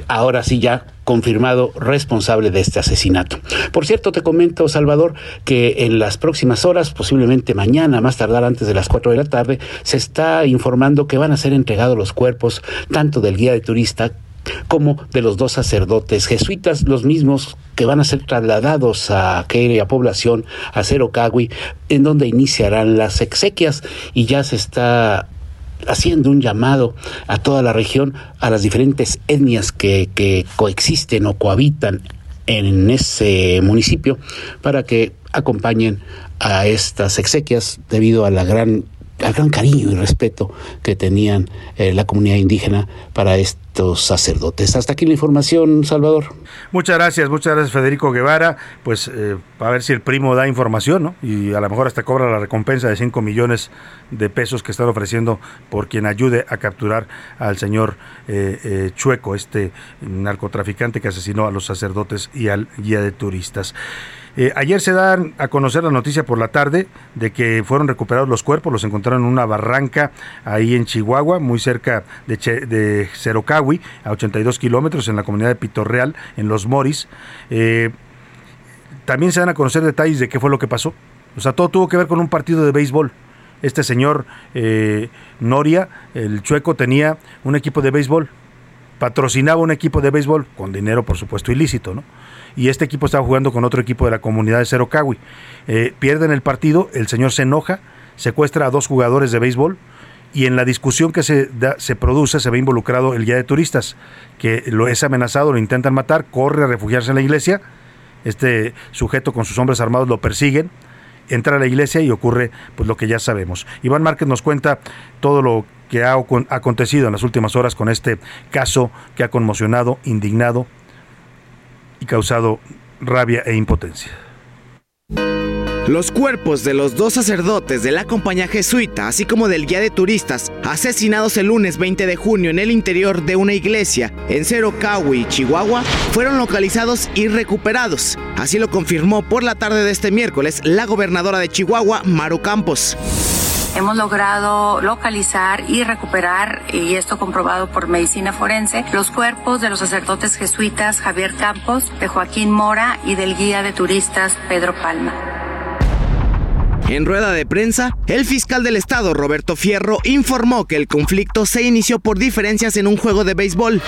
ahora sí ya confirmado responsable de este asesinato. Por cierto, te comento, Salvador, que en las próximas horas, posiblemente mañana, más tardar antes de las 4 de la tarde, se está informando que van a ser entregados los cuerpos tanto del guía de turista como de los dos sacerdotes jesuitas, los mismos que van a ser trasladados a aquella población, a Cerocagui, en donde iniciarán las exequias y ya se está haciendo un llamado a toda la región, a las diferentes etnias que, que coexisten o cohabitan en ese municipio, para que acompañen a estas exequias debido a la gran al gran cariño y respeto que tenían eh, la comunidad indígena para estos sacerdotes. Hasta aquí la información, Salvador. Muchas gracias, muchas gracias Federico Guevara. Pues eh, a ver si el primo da información, ¿no? Y a lo mejor hasta cobra la recompensa de 5 millones de pesos que están ofreciendo por quien ayude a capturar al señor eh, Chueco, este narcotraficante que asesinó a los sacerdotes y al guía de turistas. Eh, ayer se dan a conocer la noticia por la tarde de que fueron recuperados los cuerpos, los encontraron en una barranca ahí en Chihuahua, muy cerca de, de Cerocahui, a 82 kilómetros en la comunidad de Pitorreal, en Los Moris. Eh, también se dan a conocer detalles de qué fue lo que pasó. O sea, todo tuvo que ver con un partido de béisbol. Este señor eh, Noria, el chueco, tenía un equipo de béisbol, patrocinaba un equipo de béisbol, con dinero por supuesto ilícito, ¿no? Y este equipo estaba jugando con otro equipo de la comunidad de Cerocawi. Eh, pierden el partido, el señor se enoja, secuestra a dos jugadores de béisbol y en la discusión que se, se produce se ve involucrado el guía de turistas, que lo es amenazado, lo intentan matar, corre a refugiarse en la iglesia, este sujeto con sus hombres armados lo persiguen, entra a la iglesia y ocurre pues lo que ya sabemos. Iván Márquez nos cuenta todo lo que ha acontecido en las últimas horas con este caso que ha conmocionado, indignado causado rabia e impotencia. Los cuerpos de los dos sacerdotes de la compañía jesuita, así como del guía de turistas, asesinados el lunes 20 de junio en el interior de una iglesia en Cerocahui, Chihuahua, fueron localizados y recuperados. Así lo confirmó por la tarde de este miércoles la gobernadora de Chihuahua, Maru Campos. Hemos logrado localizar y recuperar, y esto comprobado por medicina forense, los cuerpos de los sacerdotes jesuitas Javier Campos, de Joaquín Mora y del guía de turistas Pedro Palma. En rueda de prensa, el fiscal del estado, Roberto Fierro, informó que el conflicto se inició por diferencias en un juego de béisbol.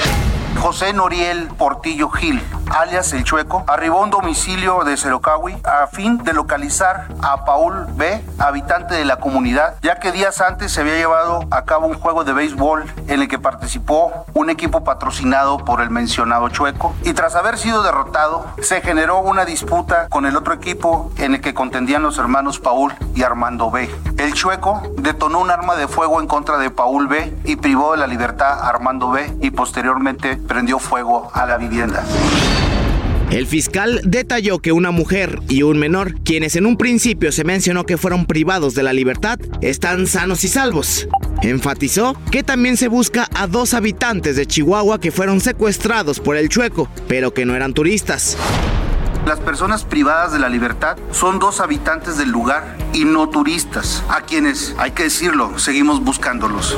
José Noriel Portillo Gil, alias El Chueco, arribó a un domicilio de Cerocahui a fin de localizar a Paul B., habitante de la comunidad, ya que días antes se había llevado a cabo un juego de béisbol en el que participó un equipo patrocinado por el mencionado Chueco. Y tras haber sido derrotado, se generó una disputa con el otro equipo en el que contendían los hermanos Paul y Armando B. El Chueco detonó un arma de fuego en contra de Paul B. y privó de la libertad a Armando B. y posteriormente prendió fuego a la vivienda. El fiscal detalló que una mujer y un menor, quienes en un principio se mencionó que fueron privados de la libertad, están sanos y salvos. Enfatizó que también se busca a dos habitantes de Chihuahua que fueron secuestrados por el chueco, pero que no eran turistas. Las personas privadas de la libertad son dos habitantes del lugar y no turistas, a quienes, hay que decirlo, seguimos buscándolos.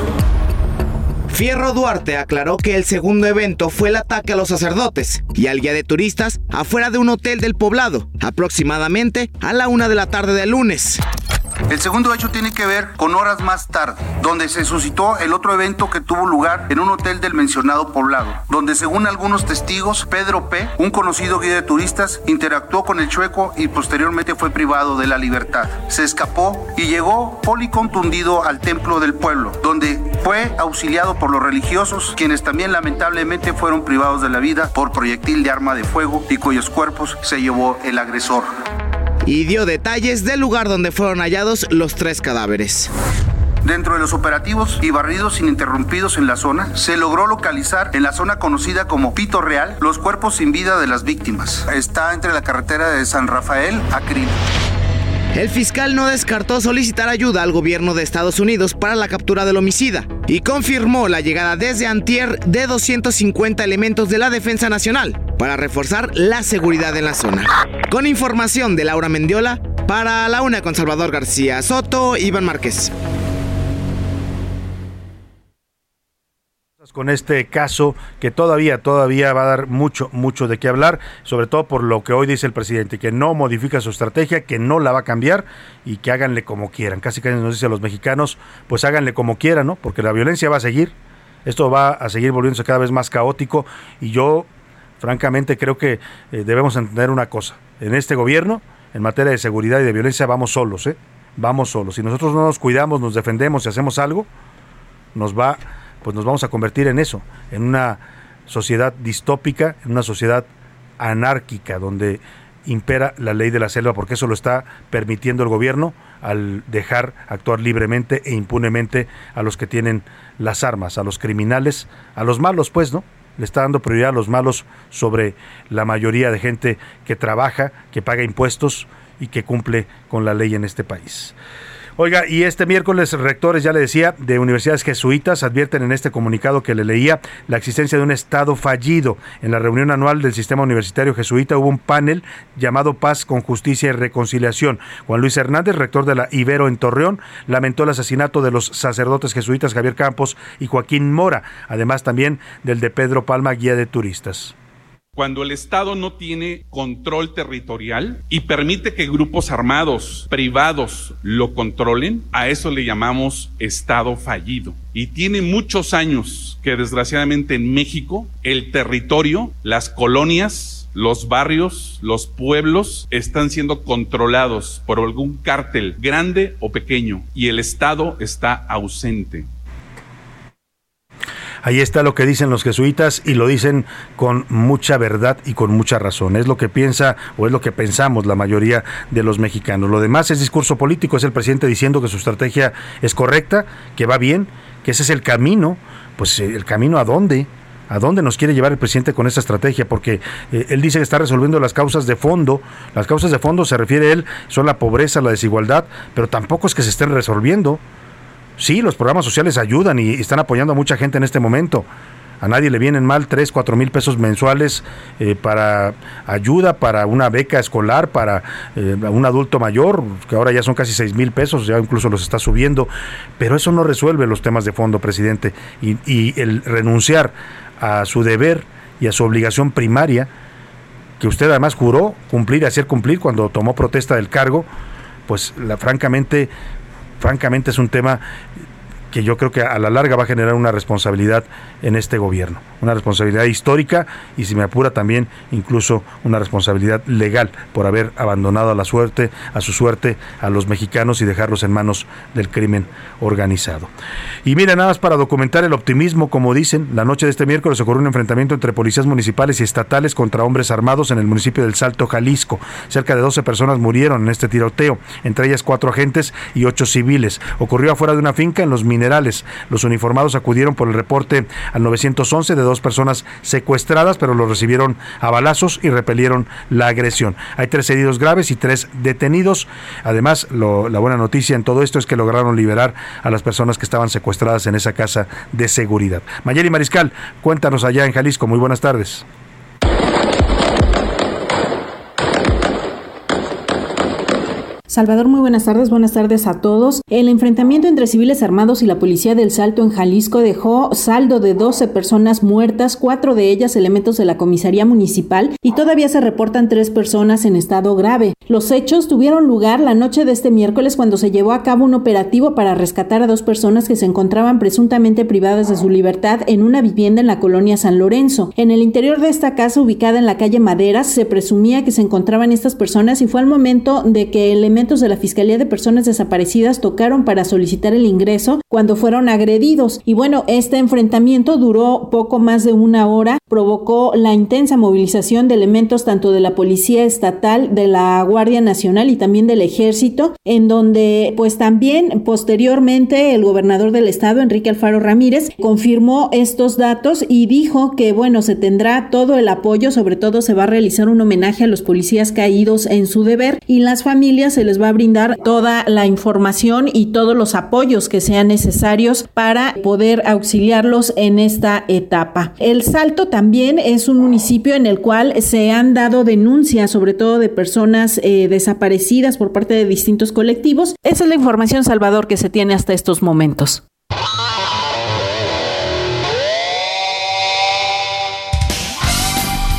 Fierro Duarte aclaró que el segundo evento fue el ataque a los sacerdotes y al guía de turistas afuera de un hotel del poblado, aproximadamente a la una de la tarde del lunes. El segundo hecho tiene que ver con horas más tarde, donde se suscitó el otro evento que tuvo lugar en un hotel del mencionado poblado, donde según algunos testigos, Pedro P., un conocido guía de turistas, interactuó con el chueco y posteriormente fue privado de la libertad. Se escapó y llegó policontundido al templo del pueblo, donde fue auxiliado por los religiosos, quienes también lamentablemente fueron privados de la vida por proyectil de arma de fuego y cuyos cuerpos se llevó el agresor y dio detalles del lugar donde fueron hallados los tres cadáveres. Dentro de los operativos y barridos ininterrumpidos en la zona, se logró localizar en la zona conocida como Pito Real los cuerpos sin vida de las víctimas. Está entre la carretera de San Rafael a Krill. El fiscal no descartó solicitar ayuda al gobierno de Estados Unidos para la captura del homicida y confirmó la llegada desde Antier de 250 elementos de la Defensa Nacional para reforzar la seguridad en la zona. Con información de Laura Mendiola, para la una con Salvador García Soto, Iván Márquez. con este caso que todavía, todavía va a dar mucho, mucho de qué hablar, sobre todo por lo que hoy dice el presidente, que no modifica su estrategia, que no la va a cambiar y que háganle como quieran. Casi que nos dice a los mexicanos, pues háganle como quieran, ¿no? Porque la violencia va a seguir, esto va a seguir volviéndose cada vez más caótico y yo, francamente, creo que eh, debemos entender una cosa. En este gobierno, en materia de seguridad y de violencia, vamos solos, ¿eh? Vamos solos. Si nosotros no nos cuidamos, nos defendemos y hacemos algo, nos va pues nos vamos a convertir en eso, en una sociedad distópica, en una sociedad anárquica, donde impera la ley de la selva, porque eso lo está permitiendo el gobierno al dejar actuar libremente e impunemente a los que tienen las armas, a los criminales, a los malos, pues, ¿no? Le está dando prioridad a los malos sobre la mayoría de gente que trabaja, que paga impuestos y que cumple con la ley en este país. Oiga, y este miércoles rectores, ya le decía, de universidades jesuitas advierten en este comunicado que le leía la existencia de un Estado fallido. En la reunión anual del sistema universitario jesuita hubo un panel llamado Paz con Justicia y Reconciliación. Juan Luis Hernández, rector de la Ibero en Torreón, lamentó el asesinato de los sacerdotes jesuitas Javier Campos y Joaquín Mora, además también del de Pedro Palma, guía de turistas. Cuando el Estado no tiene control territorial y permite que grupos armados privados lo controlen, a eso le llamamos Estado fallido. Y tiene muchos años que desgraciadamente en México el territorio, las colonias, los barrios, los pueblos están siendo controlados por algún cártel grande o pequeño y el Estado está ausente. Ahí está lo que dicen los jesuitas y lo dicen con mucha verdad y con mucha razón. Es lo que piensa o es lo que pensamos la mayoría de los mexicanos. Lo demás es discurso político, es el presidente diciendo que su estrategia es correcta, que va bien, que ese es el camino. Pues eh, el camino a dónde? ¿A dónde nos quiere llevar el presidente con esta estrategia? Porque eh, él dice que está resolviendo las causas de fondo. Las causas de fondo, se refiere él, son la pobreza, la desigualdad, pero tampoco es que se estén resolviendo. Sí, los programas sociales ayudan y están apoyando a mucha gente en este momento. A nadie le vienen mal 3, 4 mil pesos mensuales eh, para ayuda, para una beca escolar, para eh, un adulto mayor, que ahora ya son casi 6 mil pesos, ya incluso los está subiendo. Pero eso no resuelve los temas de fondo, presidente. Y, y el renunciar a su deber y a su obligación primaria, que usted además juró cumplir y hacer cumplir cuando tomó protesta del cargo, pues la, francamente, francamente es un tema que yo creo que a la larga va a generar una responsabilidad en este gobierno, una responsabilidad histórica y si me apura también incluso una responsabilidad legal por haber abandonado a la suerte, a su suerte a los mexicanos y dejarlos en manos del crimen organizado. Y mira, nada más para documentar el optimismo, como dicen, la noche de este miércoles ocurrió un enfrentamiento entre policías municipales y estatales contra hombres armados en el municipio del Salto, Jalisco. Cerca de 12 personas murieron en este tiroteo, entre ellas cuatro agentes y ocho civiles. Ocurrió afuera de una finca en los minerales. Los uniformados acudieron por el reporte al 911 de dos personas secuestradas, pero los recibieron a balazos y repelieron la agresión. Hay tres heridos graves y tres detenidos. Además, la buena noticia en todo esto es que lograron liberar a las personas que estaban secuestradas en esa casa de seguridad. Mayeli Mariscal, cuéntanos allá en Jalisco. Muy buenas tardes. Salvador, muy buenas tardes, buenas tardes a todos. El enfrentamiento entre civiles armados y la policía del Salto en Jalisco dejó saldo de 12 personas muertas, cuatro de ellas elementos de la comisaría municipal y todavía se reportan tres personas en estado grave. Los hechos tuvieron lugar la noche de este miércoles cuando se llevó a cabo un operativo para rescatar a dos personas que se encontraban presuntamente privadas de su libertad en una vivienda en la colonia San Lorenzo. En el interior de esta casa ubicada en la calle Maderas se presumía que se encontraban estas personas y fue al momento de que de la Fiscalía de Personas Desaparecidas tocaron para solicitar el ingreso cuando fueron agredidos. Y bueno, este enfrentamiento duró poco más de una hora, provocó la intensa movilización de elementos tanto de la Policía Estatal, de la Guardia Nacional y también del Ejército, en donde pues también posteriormente el gobernador del estado, Enrique Alfaro Ramírez, confirmó estos datos y dijo que bueno, se tendrá todo el apoyo, sobre todo se va a realizar un homenaje a los policías caídos en su deber y las familias se les va a brindar toda la información y todos los apoyos que sean necesarios para poder auxiliarlos en esta etapa. El Salto también es un municipio en el cual se han dado denuncias, sobre todo de personas eh, desaparecidas por parte de distintos colectivos. Esa es la información, Salvador, que se tiene hasta estos momentos.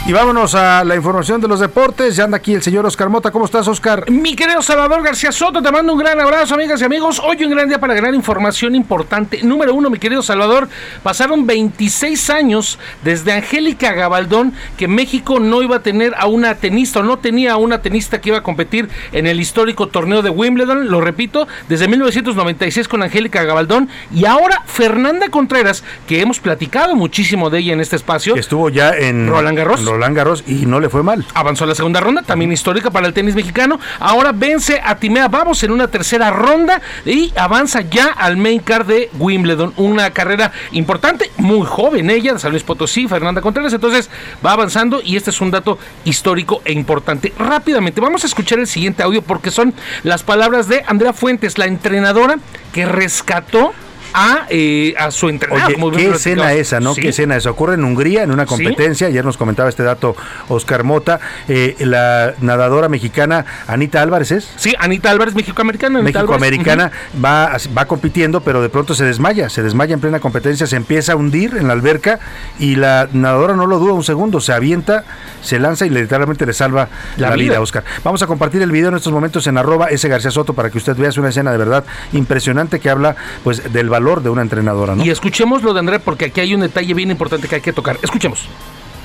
Y vámonos a la información de los deportes. Ya anda aquí el señor Oscar Mota. ¿Cómo estás, Oscar? Mi querido Salvador García Soto, te mando un gran abrazo, amigas y amigos. Hoy un gran día para ganar información importante. Número uno, mi querido Salvador, pasaron 26 años desde Angélica Gabaldón que México no iba a tener a una tenista o no tenía a una tenista que iba a competir en el histórico torneo de Wimbledon. Lo repito, desde 1996 con Angélica Gabaldón y ahora Fernanda Contreras, que hemos platicado muchísimo de ella en este espacio. Estuvo ya en Roland Garros. Roland Garros y no le fue mal. Avanzó a la segunda ronda, también histórica para el tenis mexicano. Ahora vence a Timea Vamos en una tercera ronda y avanza ya al main card de Wimbledon. Una carrera importante, muy joven ella, de San Luis Potosí, Fernanda Contreras. Entonces va avanzando y este es un dato histórico e importante. Rápidamente, vamos a escuchar el siguiente audio porque son las palabras de Andrea Fuentes, la entrenadora que rescató a, eh, a su entrenador. ¿Qué escena esa, no? ¿Qué escena esa? Ocurre en Hungría, en una competencia. Ayer nos comentaba este dato Oscar Mota. Eh, la nadadora mexicana Anita Álvarez es. Sí, Anita Álvarez, México-americana. México-americana va, va compitiendo, pero de pronto se desmaya. Se desmaya en plena competencia, se empieza a hundir en la alberca y la nadadora no lo duda un segundo, se avienta, se lanza y literalmente le salva la, vida. Oscar. Vamos a compartir el video en estos momentos en arroba ese García Soto para que usted vea. Es una escena de verdad impresionante que habla pues del valor de una entrenadora. ¿no? Y escuchemos lo de Andrea porque aquí hay un detalle bien importante que hay que tocar. Escuchemos.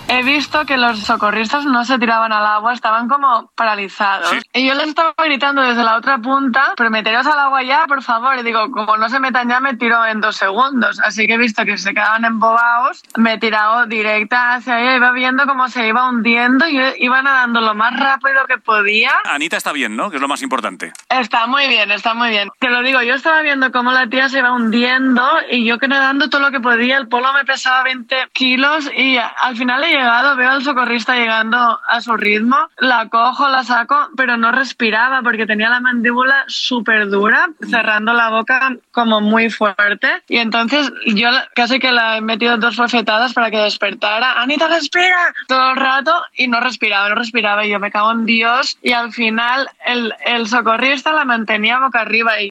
He visto que los socorristas no se tiraban al agua, estaban como paralizados. Y yo les estaba gritando desde la otra punta, pero meteros al agua ya, por favor. Y digo, como no se metan ya, me tiro en dos segundos. Así que he visto que se quedaban embobados, me he tirado directa hacia ella, iba viendo cómo se iba hundiendo y iba nadando lo más rápido que podía. Anita está bien, ¿no? Que es lo más importante. Está muy bien, está muy bien. Te lo digo, yo estaba viendo cómo la tía se iba hundiendo y yo que nadando todo lo que podía, el polo me pesaba 20 kilos y al final llegado, veo al socorrista llegando a su ritmo, la cojo, la saco, pero no respiraba porque tenía la mandíbula súper dura, cerrando la boca como muy fuerte. Y entonces yo casi que la he metido dos bofetadas para que despertara. Anita, respira todo el rato y no respiraba, no respiraba. Y yo me cago en Dios. Y al final el, el socorrista la mantenía boca arriba y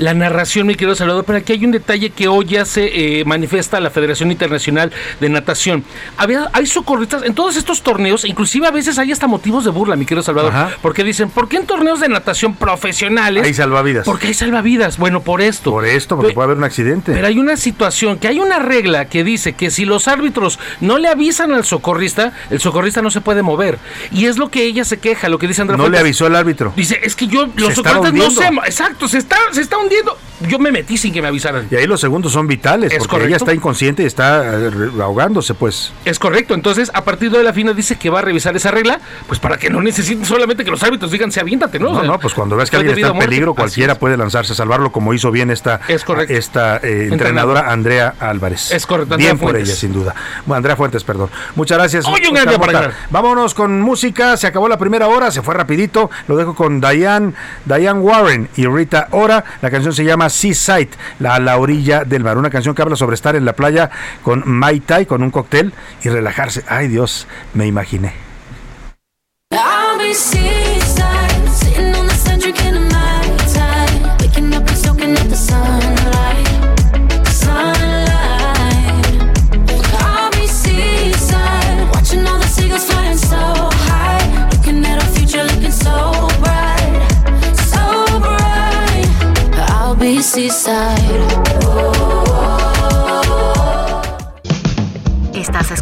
la narración, mi querido Salvador, pero aquí hay un detalle que hoy ya se eh, manifiesta la Federación Internacional de Natación. Había, hay socorristas en todos estos torneos, inclusive a veces hay hasta motivos de burla, mi querido Salvador, porque dicen, ¿por qué en torneos de natación profesionales? Hay salvavidas. Porque hay salvavidas. Bueno, por esto. Por esto, porque puede haber un accidente. Pero hay una situación, que hay una regla que dice que si los árbitros no le avisan al socorrista, el socorrista no se puede mover. Y es lo que ella se queja, lo que dice Andrés. No le avisó el árbitro. Dice, es que yo, los socorristas no sé. Exacto, se está, se está hundiendo. Yo me metí sin que me avisaran. Y ahí los segundos son vitales, porque correcto? ella está inconsciente y está eh, ahogándose, pues. Es correcto. Entonces, a partir de la FINA dice que va a revisar esa regla, pues para que no necesiten solamente que los árbitros digan, se aviéntate, ¿no? No, no, pues cuando ves que alguien está en peligro, cualquiera puede lanzarse a salvarlo, como hizo bien esta, esta eh, entrenadora Andrea Álvarez. Es correcto. Andrea bien por ella, sin duda. Bueno, Andrea Fuentes, perdón. Muchas gracias. Oye, un para Vámonos con música. Se acabó la primera hora, se fue rapidito. Lo dejo con Diane, Diane Warren y Rita Ora. La canción se llama Seaside la, a la orilla del mar. Una canción que habla sobre estar en la playa con Mai Tai, con un cóctel y relajarse. Ay Dios, me imaginé.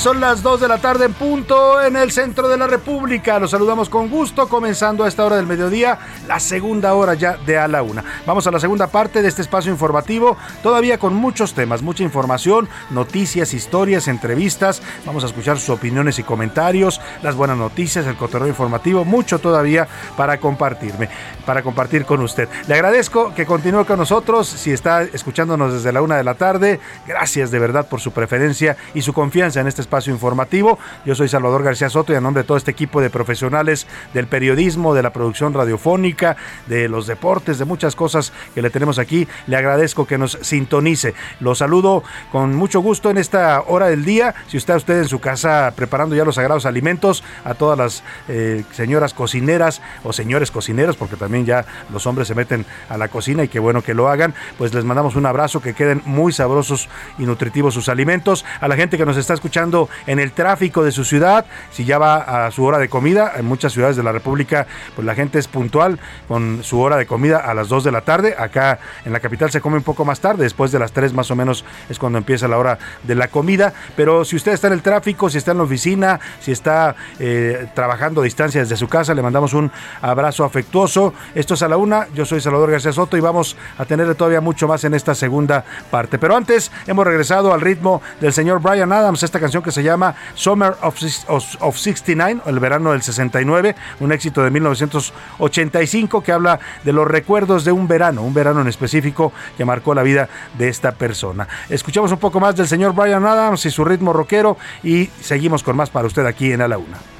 Son las 2 de la tarde en punto en el centro de la República. Los saludamos con gusto, comenzando a esta hora del mediodía, la segunda hora ya de a la una. Vamos a la segunda parte de este espacio informativo, todavía con muchos temas, mucha información, noticias, historias, entrevistas. Vamos a escuchar sus opiniones y comentarios, las buenas noticias, el cotorreo informativo, mucho todavía para compartirme, para compartir con usted. Le agradezco que continúe con nosotros. Si está escuchándonos desde la una de la tarde, gracias de verdad por su preferencia y su confianza en este espacio informativo. Yo soy Salvador García Soto y a nombre de todo este equipo de profesionales del periodismo, de la producción radiofónica, de los deportes, de muchas cosas que le tenemos aquí, le agradezco que nos sintonice. Lo saludo con mucho gusto en esta hora del día. Si está usted en su casa preparando ya los sagrados alimentos, a todas las eh, señoras cocineras o señores cocineros, porque también ya los hombres se meten a la cocina y qué bueno que lo hagan, pues les mandamos un abrazo, que queden muy sabrosos y nutritivos sus alimentos. A la gente que nos está escuchando en el tráfico de su ciudad, si ya va a su hora de comida, en muchas ciudades de la República, pues la gente es puntual con su hora de comida a las 2 de la tarde. Acá en la capital se come un poco más tarde, después de las 3 más o menos es cuando empieza la hora de la comida. Pero si usted está en el tráfico, si está en la oficina, si está eh, trabajando a distancia desde su casa, le mandamos un abrazo afectuoso. Esto es a la una. Yo soy Salvador García Soto y vamos a tener todavía mucho más en esta segunda parte. Pero antes hemos regresado al ritmo del señor Brian Adams, esta canción que se llama Summer of, of, of 69, el verano del 69, un éxito de 1985 que habla de los recuerdos de un verano, un verano en específico que marcó la vida de esta persona. Escuchamos un poco más del señor Brian Adams y su ritmo rockero y seguimos con más para usted aquí en A la Una.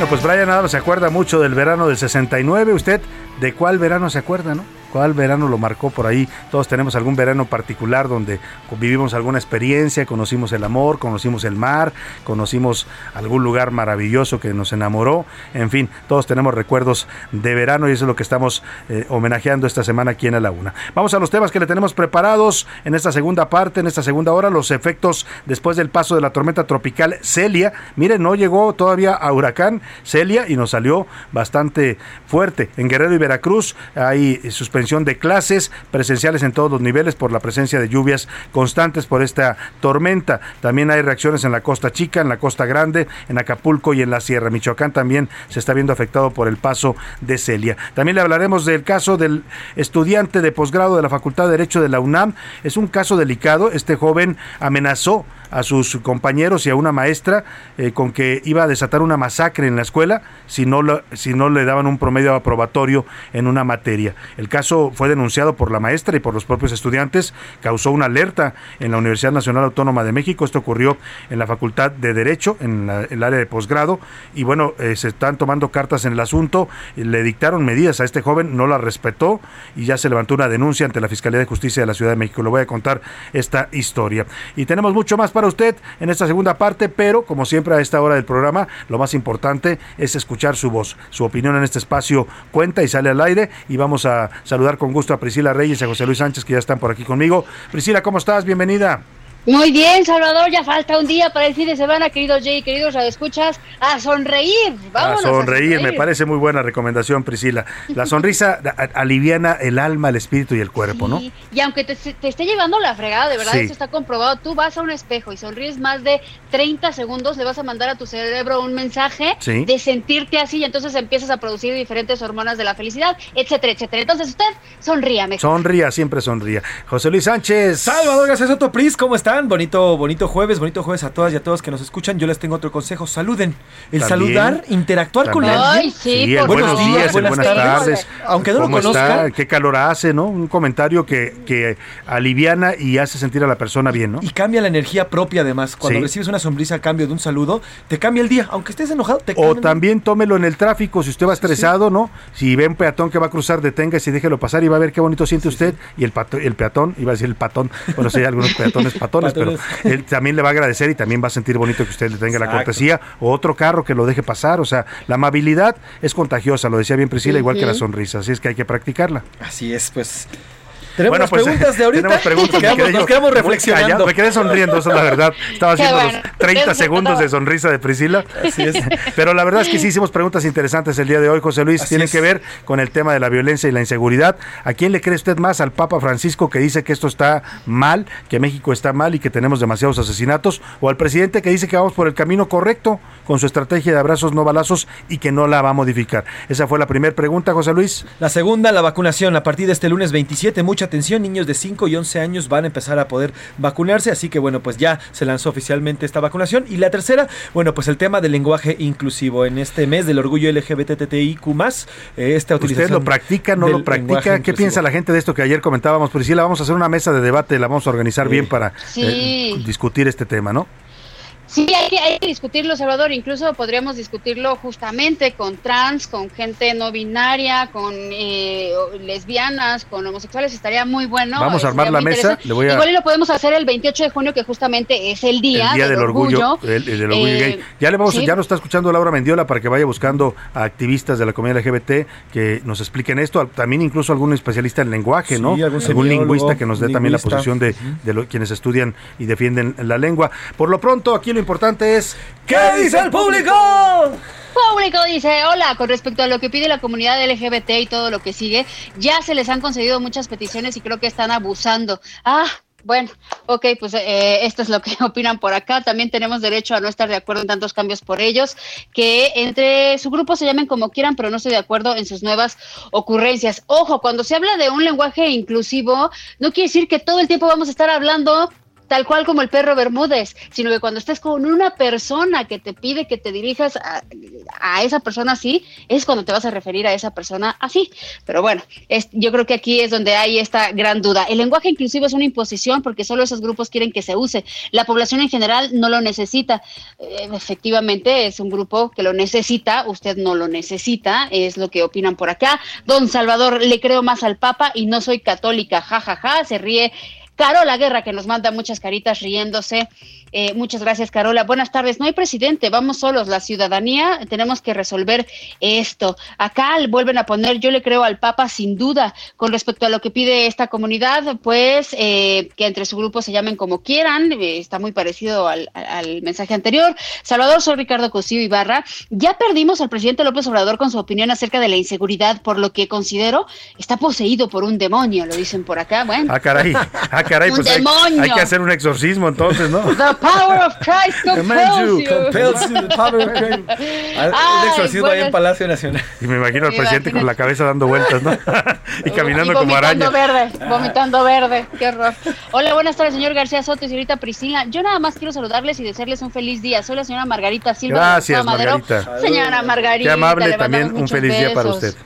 Bueno, pues Brian Adams se acuerda mucho del verano del 69. ¿Usted de cuál verano se acuerda, no? ¿Cuál verano lo marcó por ahí? Todos tenemos algún verano particular donde vivimos alguna experiencia, conocimos el amor, conocimos el mar, conocimos algún lugar maravilloso que nos enamoró. En fin, todos tenemos recuerdos de verano y eso es lo que estamos eh, homenajeando esta semana aquí en la Una. Vamos a los temas que le tenemos preparados en esta segunda parte, en esta segunda hora, los efectos después del paso de la tormenta tropical Celia. Miren, no llegó todavía a huracán Celia y nos salió bastante fuerte. En Guerrero y Veracruz hay suspensión de clases presenciales en todos los niveles por la presencia de lluvias constantes por esta tormenta. También hay reacciones en la Costa Chica, en la Costa Grande, en Acapulco y en la Sierra. Michoacán también se está viendo afectado por el paso de Celia. También le hablaremos del caso del estudiante de posgrado de la Facultad de Derecho de la UNAM. Es un caso delicado. Este joven amenazó a sus compañeros y a una maestra eh, con que iba a desatar una masacre en la escuela si no, si no le daban un promedio aprobatorio en una materia. El caso fue denunciado por la maestra y por los propios estudiantes, causó una alerta en la Universidad Nacional Autónoma de México, esto ocurrió en la Facultad de Derecho, en el área de posgrado, y bueno, eh, se están tomando cartas en el asunto, le dictaron medidas a este joven, no la respetó y ya se levantó una denuncia ante la Fiscalía de Justicia de la Ciudad de México. Le voy a contar esta historia. Y tenemos mucho más para usted en esta segunda parte, pero como siempre a esta hora del programa, lo más importante es escuchar su voz. Su opinión en este espacio cuenta y sale al aire y vamos a saludar con gusto a Priscila Reyes y a José Luis Sánchez que ya están por aquí conmigo. Priscila, ¿cómo estás? Bienvenida. Muy bien, Salvador, ya falta un día para el fin de semana, queridos Jay, queridos escuchas, a sonreír. Vamos a sonreír, me parece muy buena recomendación, Priscila. La sonrisa aliviana el alma, el espíritu y el cuerpo, sí. ¿no? Y aunque te, te, esté llevando la fregada, de verdad, Sí. eso está comprobado, tú vas a un espejo y sonríes más de 30 segundos, le vas a mandar a tu cerebro un mensaje Sí. de sentirte así y entonces empiezas a producir diferentes hormonas de la felicidad, etcétera, etcétera. Entonces usted sonría mejor. Sonría, siempre sonría. José Luis Sánchez. Salvador García Soto Pris, ¿cómo están? Bonito, bonito jueves, bonito jueves a todas y a todos que nos escuchan. Yo les tengo otro consejo, saluden. El También, saludar, interactuar con alguien. Sí, el buenos días, el buenas tardes. Aunque no lo conozcan. Qué calor hace, ¿no? Un comentario que, que aliviana y hace sentir a la persona bien, ¿no? Y cambia la energía propia además. Cuando Sí. recibes una sonrisa a cambio de un saludo, te cambia el día. Aunque estés enojado, te O cambia el día. también tómelo en el tráfico, si usted va estresado, ¿no? Si ve un peatón que va a cruzar, deténgase y déjelo pasar y va a ver qué bonito siente usted. Y el, pato- el peatón, iba a decir el patón, bueno, sí hay algunos peatones pero él también le va a agradecer y también va a sentir bonito que usted le tenga la cortesía. O otro carro que lo deje pasar, o sea, la amabilidad es contagiosa, lo decía bien Priscila, igual que la sonrisa, así es que hay que practicarla. Así es, pues. Tenemos Bueno, las pues, preguntas de ahorita. Tenemos preguntas. Quedamos, quedé nos quedamos reflexionando. callado, me quedé sonriendo, esa es la verdad. Estaba haciendo bueno. los 30 Eso me segundos de sonrisa de Priscila. Así es. Pero la verdad es que sí hicimos preguntas interesantes el día de hoy, José Luis. Así Tienen es. que ver con el tema de la violencia y la inseguridad. ¿A quién le cree usted más? ¿Al Papa Francisco que dice que esto está mal, que México está mal y que tenemos demasiados asesinatos? ¿O al presidente que dice que vamos por el camino correcto con su estrategia de abrazos no balazos y que no la va a modificar? Esa fue la primera pregunta, José Luis. La segunda, la vacunación. A partir de este lunes 27, mucha atención, niños de 5 y 11 años van a empezar a poder vacunarse, así que bueno, pues ya se lanzó oficialmente esta vacunación. Y la tercera, bueno, pues el tema del lenguaje inclusivo. En este mes del orgullo LGBTTIQ+, eh, esta utilización ¿Usted lo practica, no lo practica? ¿Qué inclusivo. piensa la gente de esto que ayer comentábamos, Priscila? Vamos a hacer una mesa de debate, la vamos a organizar bien para Sí. eh, discutir este tema, ¿no? Sí, hay que, hay que discutirlo, Salvador. Incluso podríamos discutirlo justamente con trans, con gente no binaria, con eh, lesbianas, con homosexuales. Estaría muy bueno. Vamos a eh, armar la mesa. interesante. Le voy a- Igual y lo podemos hacer el 28 de junio, que justamente es el día, el día del, orgullo, el- el del orgullo Eh, gay. Ya le vamos, sí. ya nos está escuchando Laura Mendiola para que vaya buscando a activistas de la comunidad LGBT que nos expliquen esto. También incluso algún especialista en lenguaje, Sí, ¿no? algún algún lingüista que nos dé también la posición de, de lo- quienes estudian y defienden la lengua. Por lo pronto, aquí lo importante es ¿Qué dice el público? Público dice, hola, con respecto a lo que pide la comunidad LGBT y todo lo que sigue, ya se les han concedido muchas peticiones y creo que están abusando. Ah, bueno, ok, pues eh, esto es lo que opinan por acá. También tenemos derecho a no estar de acuerdo en tantos cambios por ellos, que entre su grupo se llamen como quieran, pero no estoy de acuerdo en sus nuevas ocurrencias. Ojo, cuando se habla de un lenguaje inclusivo, no quiere decir que todo el tiempo vamos a estar hablando tal cual como el perro Bermúdez, sino que cuando estés con una persona que te pide que te dirijas a, esa persona así, es cuando te vas a referir a esa persona así. Pero bueno, yo creo que aquí es donde hay esta gran duda. El lenguaje inclusivo es una imposición porque solo esos grupos quieren que se use. La población en general no lo necesita. Eh, efectivamente, es un grupo que lo necesita, usted no lo necesita, es lo que opinan por acá. Don Salvador, le creo más al Papa y no soy católica, jajaja, ja, ja, se ríe. Carola Guerra, que nos manda muchas caritas riéndose. Eh, muchas gracias, Carola. Buenas tardes. No hay presidente, vamos solos. La ciudadanía, tenemos que resolver esto. Acá vuelven a poner, yo le creo al Papa sin duda. Con respecto a lo que pide esta comunidad, pues eh, que entre su grupo se llamen como quieran. Eh, está muy parecido al, al mensaje anterior. Salvador, soy Ricardo Cosío Ibarra. Ya perdimos al presidente López Obrador con su opinión acerca de la inseguridad, por lo que considero está poseído por un demonio, lo dicen por acá. Bueno. Ah, caray, ah, caray, Un pues hay, demonio. hay que hacer un exorcismo entonces, ¿no? power of Christ compels you. Compels you, the power of Christ. Ah, Ay, Un exorcismo ahí en Palacio Nacional. Y me imagino al presidente con la cabeza dando vueltas, ¿no? y caminando Y como vomitando araña. verde, vomitando verde, qué horror. Hola, buenas tardes, señor García Soto y señorita Priscila. Yo nada más quiero saludarles y desearles un feliz día. Soy la señora Margarita Silva. Gracias, Gustavo Madero. Margarita. Señora Margarita. Qué amable, le también un feliz día para besos.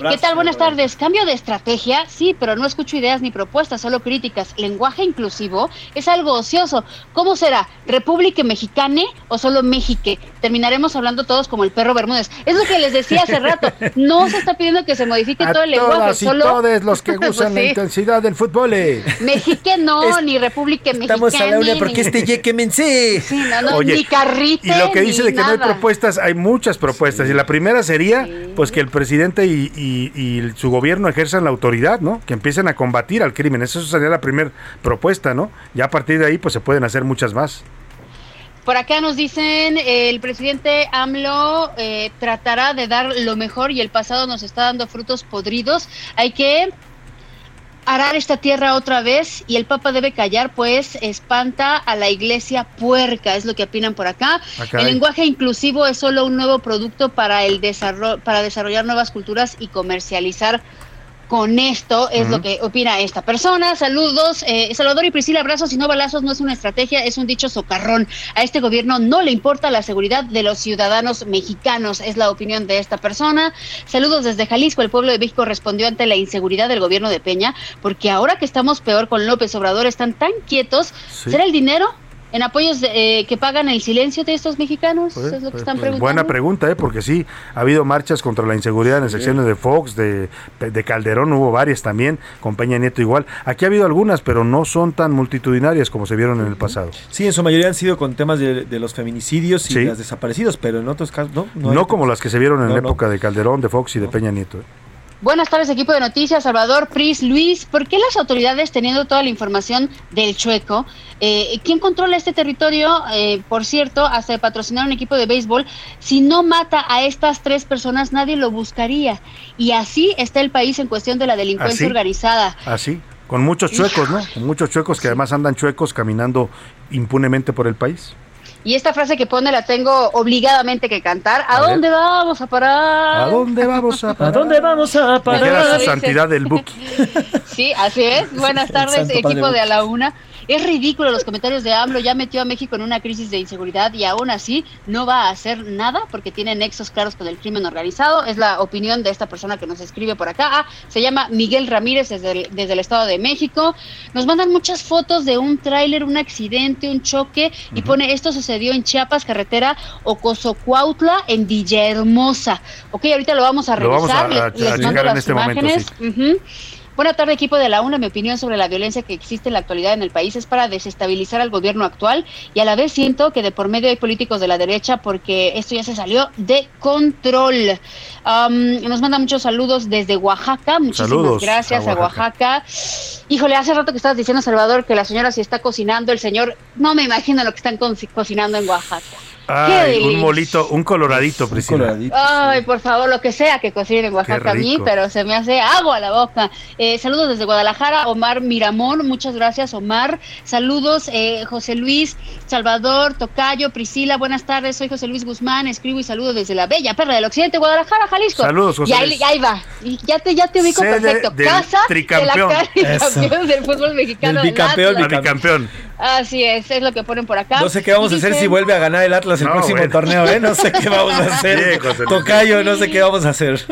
¿Qué tal? Buenas tardes. Cambio de estrategia, sí, pero no escucho ideas ni propuestas, solo críticas. Lenguaje inclusivo es algo ocioso. ¿Cómo será? ¿República Mexicane o solo México? Terminaremos hablando todos como el perro Bermúdez. Es lo que les decía hace rato. No se está pidiendo que se modifique A todo el lenguaje, todas y solo todos los que Pues usan la intensidad del fútbol. eh. México no, ni República Mexicana. Estamos a la una porque ni- este yeque mense. Sí, no, no, Oye, ni carrite, Y lo que dice de que no hay propuestas, hay muchas propuestas. Y la primera sería, pues que el presidente y, y- y su gobierno ejerzan la autoridad, ¿no? Que empiecen a combatir al crimen. Esa sería la primera propuesta, ¿no? Ya a partir de ahí, pues se pueden hacer muchas más. Por acá nos dicen, el presidente AMLO eh, tratará de dar lo mejor y el pasado nos está dando frutos podridos. Hay que arar esta tierra otra vez y el Papa debe callar, pues espanta a la iglesia puerca, es lo que opinan por acá. Ah, el lenguaje inclusivo es solo un nuevo producto para, el desarrollo, para desarrollar nuevas culturas y comercializar con esto es lo que opina esta persona. Saludos, eh, Salvador y Priscila, abrazos y no balazos no es una estrategia, es un dicho socarrón. A este gobierno no le importa la seguridad de los ciudadanos mexicanos, es la opinión de esta persona. Saludos desde Jalisco, el pueblo de México respondió ante la inseguridad del gobierno de Peña, porque ahora que estamos peor con López Obrador, están tan quietos. Sí. ¿Será el dinero? En apoyos de, eh, que pagan el silencio de estos mexicanos, Pues, es lo que pues, están pues, preguntando. buena pregunta, ¿eh? porque sí, ha habido marchas contra la inseguridad en las secciones de Fox, de, de Calderón, hubo varias también, con Peña Nieto igual. Aquí ha habido algunas, pero no son tan multitudinarias como se vieron en el pasado. Sí, en su mayoría han sido con temas de, de los feminicidios y Sí. las desaparecidos, pero en otros casos no. No, como las que se vieron en No, la no. época de Calderón, de Fox y de Peña Nieto. ¿eh? Buenas tardes, equipo de noticias, Salvador, Pris, Luis. ¿Por qué las autoridades, teniendo toda la información del Chueco, eh, quién controla este territorio? Eh, por cierto, hasta de patrocinar un equipo de béisbol, si no mata a estas tres personas, nadie lo buscaría. Y así está el país en cuestión de la delincuencia ¿Así? organizada. Así, con muchos chuecos, ¿no? Con muchos chuecos que además andan chuecos caminando impunemente por el país. Y esta frase que pone la tengo obligadamente que cantar. ¿A, A ver. dónde vamos a parar? ¿A dónde vamos a parar? dónde vamos a Dijera su santidad del Buki. Sí, así es. Buenas tardes, equipo de A la Una. Es ridículo los comentarios de AMLO, ya metió a México en una crisis de inseguridad y aún así no va a hacer nada porque tiene nexos claros con el crimen organizado. Es la opinión de esta persona que nos escribe por acá. Ah, se llama Miguel Ramírez desde el, desde el Estado de México. Nos mandan muchas fotos de un tráiler, un accidente, un choque y pone esto sucedió en Chiapas, carretera Ocosocuautla en Villahermosa. Ok, ahorita lo vamos a Lo vamos revisar. a- a- a les mando checar en este momento. Buena tarde, equipo de la UNA. Mi opinión sobre la violencia que existe en la actualidad en el país es para desestabilizar al gobierno actual y a la vez siento que de por medio hay políticos de la derecha porque esto ya se salió de control. Am, nos manda muchos saludos desde Oaxaca. Muchísimas Saludos gracias a a Oaxaca. Híjole, hace rato que estabas diciendo, Salvador, que la señora sí está cocinando. El señor, no me imagino lo que están co- cocinando en Oaxaca. Ay, un molito, un coloradito, Priscila. Ay, por favor, lo que sea que cocinen en Oaxaca a mí, pero se me hace agua a la boca. Eh, saludos desde Guadalajara, Omar Miramón, muchas gracias, Omar. Saludos, eh, José Luis, Salvador, Tocayo, Priscila, buenas tardes, soy José Luis Guzmán, escribo y saludo desde la bella perla del occidente, Guadalajara, Jalisco. Saludos, José Y ahí, Luis. ahí va, y ya te, ya te ubico Sede perfecto. Casa tricampeón. de la del fútbol mexicano. Del bicampeón. Bicampeón. Así es, es lo que ponen por acá. No sé qué vamos a hacer si vuelve a ganar el Atlas el No, próximo bueno. torneo, ¿eh? No sé qué vamos a hacer. Tocayo, no sé qué vamos a hacer.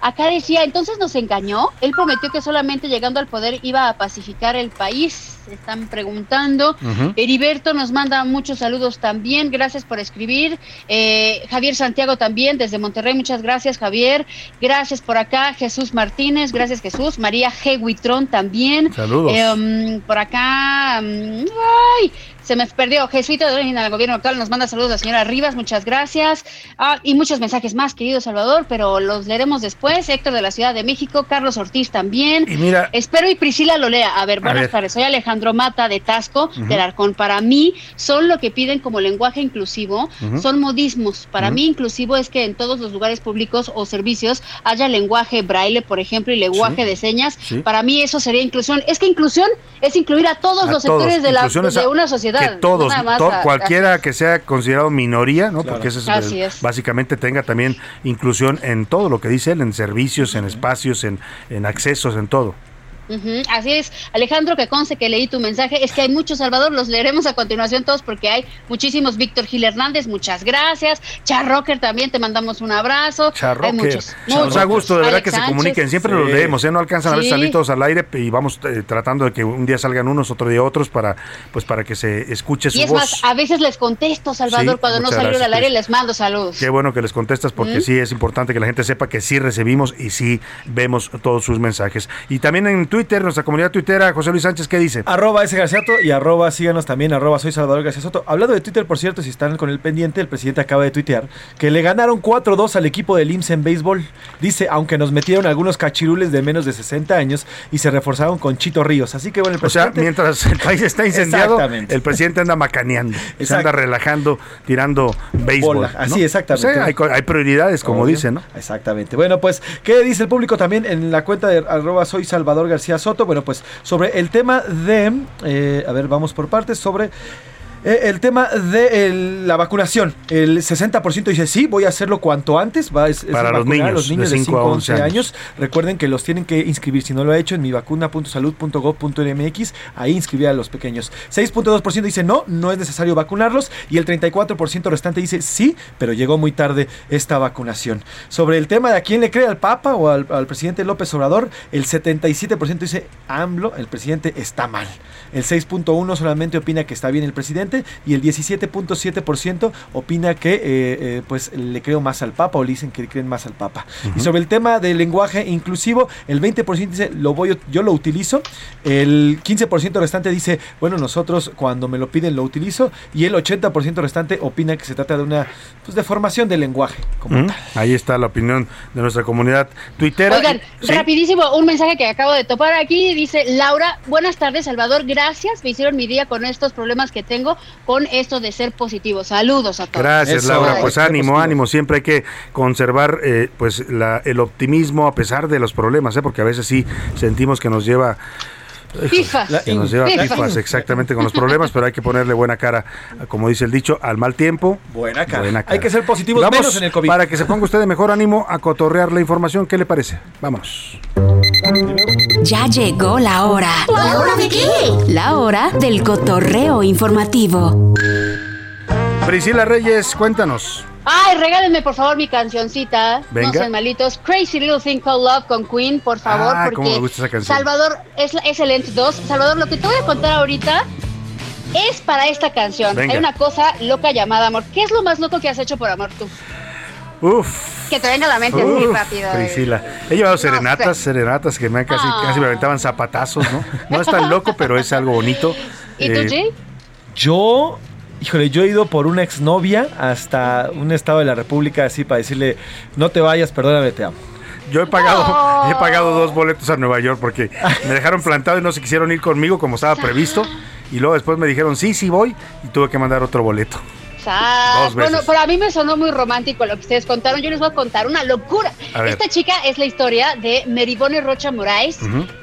Acá decía, entonces nos engañó. Él prometió que solamente llegando al poder iba a pacificar el país. Se están preguntando. Ujú. Heriberto nos manda muchos saludos también. Gracias por escribir. Eh, Javier Santiago también desde Monterrey. Muchas gracias, Javier. Gracias por acá. Jesús Martínez. Gracias, Jesús. María G. Huitrón también. Saludos. Eh, um, por acá. um, ¡Ay! Se me perdió. Jesuita de del gobierno actual nos manda saludos la señora Rivas, muchas gracias. Ah, y muchos mensajes más, querido Salvador, pero los leeremos después. Héctor de la Ciudad de México, Carlos Ortiz también. Y mira- Espero y Priscila lo lea. A ver, buenas tardes. Soy Alejandro Mata de Tasco, del Arcón. Para mí, son lo que piden como lenguaje inclusivo, son modismos. Para Ujú. mí, inclusivo es que en todos los lugares públicos o servicios haya lenguaje braille, por ejemplo, y lenguaje Sí. de señas. Sí. Para mí, eso sería inclusión. Es que inclusión es incluir a todos A los todos. sectores de, la, a- de una sociedad. Que todos, to- cualquiera que sea considerado minoría, ¿no? Claro. Porque eso es. básicamente tenga también inclusión en todo lo que dice él, en servicios, en espacios, en, en accesos, en todo. Así es, Alejandro, que conste que leí tu mensaje. Es que hay muchos, Salvador, los leeremos a continuación todos porque hay muchísimos. Víctor Gil Hernández, muchas gracias. Charrocker también, te mandamos un abrazo. Hay muchos. Nos da gusto, de verdad, Alex que se comuniquen. Siempre los leemos, ¿eh? No alcanzan a veces salir todos al aire y vamos eh, tratando de que un día salgan unos, otro día otros, para pues para que se escuche su Y es voz. más, a veces les contesto, Salvador, Sí, cuando no salieron gracias, al aire, les mando saludos. Qué bueno que les contestas porque ¿Mm? sí es importante que la gente sepa que sí recibimos y sí vemos todos sus mensajes. Y también en Twitter, nuestra comunidad tuitera, José Luis Sánchez, ¿qué dice? Arroba ese Garciato y arroba síganos también, arroba soy Salvador García Soto. Hablando de Twitter, por cierto, si están con el pendiente, el presidente acaba de tuitear que le ganaron 4-2 al equipo del IMSS en béisbol. Dice, aunque nos metieron algunos cachirules de menos de 60 años y se reforzaron con Chito Ríos. Así que bueno, el O sea, presidente... mientras el país está incendiado, el presidente anda macaneando, se anda relajando, tirando béisbol. Bola, ¿no? así, exactamente. O sea, hay, prioridades, como Obvio. dicen, ¿no? Exactamente. Bueno, pues, ¿qué dice el público también en la cuenta de arroba soy Salvador García Soto? Bueno, pues sobre el tema de, eh, a ver, vamos por partes, sobre... eh, el tema de el- la vacunación, el 60% dice sí, voy a hacerlo cuanto antes. Va, es- es Para los vacunar a niños, los niños de de 5 a 5 a 11 11 años. Recuerden que los tienen que inscribir. Si no lo ha hecho, en mi vacuna.salud.gov.mx, ahí inscribir a los pequeños. 6.2% dice no, no es necesario vacunarlos. Y el 34% restante dice sí, pero llegó muy tarde esta vacunación. Sobre el tema de a quién le cree al Papa o al, al presidente López Obrador, el 77% dice AMLO, el presidente está mal. El 6.1% solamente opina que está bien el presidente y el 17.7% opina que eh, eh, pues le creo más al Papa o le dicen que creen más al Papa. Y sobre el tema del lenguaje inclusivo, el 20% dice lo voy, yo lo utilizo, el 15% restante dice bueno nosotros cuando me lo piden lo utilizo y el 80% restante opina que se trata de una pues, deformación del lenguaje. como Ujú. Ahí está la opinión de nuestra comunidad tuitera. Oigan, Sí. rapidísimo, un mensaje que acabo de topar aquí. Dice Laura, buenas tardes, Salvador. Gracias. Me hicieron mi día con estos problemas que tengo, con esto de ser positivo. Saludos a todos. Gracias, Laura. Pues ánimo, ánimo. Siempre hay que conservar eh, pues la- el optimismo a pesar de los problemas, ¿eh? porque a veces sí sentimos que nos lleva. Fifas. Que nos lleva Fifas. exactamente con los problemas, pero hay que ponerle buena cara, como dice el dicho, al mal tiempo. Buena cara. Hay que ser positivos Vamos, menos en el COVID. Para que se ponga usted de mejor ánimo a cotorrear la información, ¿qué le parece? Vámonos. Ya llegó la hora. ¿La hora de qué? La hora del cotorreo informativo. Priscila Reyes, cuéntanos. Ay, regálenme por favor mi cancioncita. Venga. No sean malitos. Crazy Little Thing Called Love con Queen, por favor. Ah, porque cómo me gusta esa canción. Salvador es, es el Ent 2. Salvador, lo que te voy a contar ahorita es para esta canción. Venga. Hay una cosa loca llamada amor. ¿Qué es lo más loco que has hecho por amor tú? Uf. Que te venga a la mente muy Uf, rápido. eh. Priscila. He llevado serenatas, serenatas que me han casi, casi me aventaban zapatazos, ¿no? No es tan loco, pero es algo bonito. ¿Y tú, Eh, Jay? Yo, híjole, yo he ido por una exnovia hasta un estado de la República así para decirle, no te vayas, perdóname, te amo. Yo he pagado, he pagado dos boletos a Nueva York porque me dejaron plantado y no se quisieron ir conmigo como estaba previsto. Y luego después me dijeron, sí, sí voy. Y tuve que mandar otro boleto. Sas. Dos veces. Bueno, pero a mí me sonó muy romántico lo que ustedes contaron. Yo les voy a contar una locura. A. Esta chica es la historia de Meribone Rocha Moraes.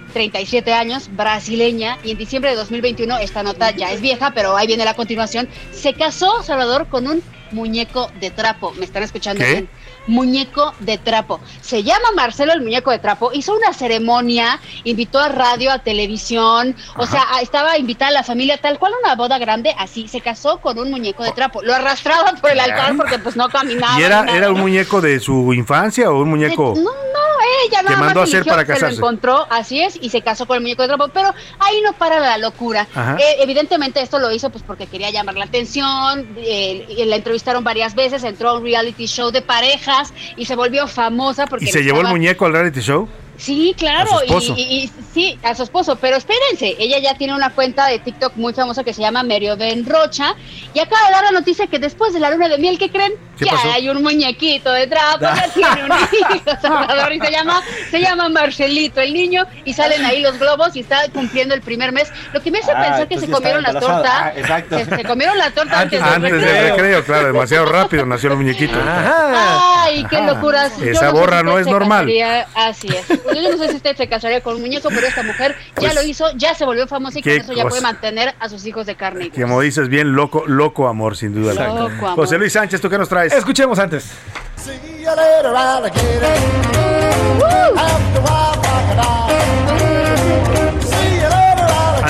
37 años, brasileña, y en diciembre de 2021, esta nota ya es vieja, pero ahí viene la continuación, se casó Salvador con un muñeco de trapo. ¿Me están escuchando ¿Qué? bien? Muñeco de trapo. Se llama Marcelo el muñeco de trapo. Hizo una ceremonia, invitó a radio, a televisión. O sea, estaba invitada a la familia, tal cual una boda grande. Así se casó con un muñeco de trapo. Lo arrastraba por el altar porque pues no caminaba. ¿Y era, nada. era un muñeco de su infancia o un muñeco? No, no, ella nada mandó más a hacer para se lo casarse. encontró, así es, y se casó con el muñeco de trapo, pero ahí no para la locura. Eh, evidentemente esto lo hizo pues porque quería llamar la atención, eh, la entrevistaron varias veces, entró a un reality show de parejas y se volvió famosa porque... ¿Y se le llevó el muñeco al reality show? Sí, claro, A su esposo. Y, y- y- sí, a su esposo, pero espérense, ella ya tiene una cuenta de TikTok muy famosa que se llama Merioben Rocha y acaba de dar la noticia que después de la luna de miel, ¿qué creen? ¿Qué ya pasó? hay un muñequito de trapo, ya tiene un hijo, Salvador, y se llama, se llama Marcelito el niño y salen ahí los globos y está cumpliendo el primer mes, lo que me hace Ah, pensar que se comieron la torta, Ah, exacto. que se comieron la torta antes, del Antes del recreo. recreo, claro, demasiado rápido nació el muñequito. Ay, qué. Yo Esa borra no usted es normal. Así es. Yo no sé si usted se casaría con un muñeco, pero esta mujer ya Pues, lo hizo, ya se volvió famosa y con eso ya cosa. puede mantener a sus hijos de carne. y. Como dices bien, loco, loco amor, sin duda. Loco amor. José Luis Sánchez, ¿tú qué nos traes? Escuchemos antes.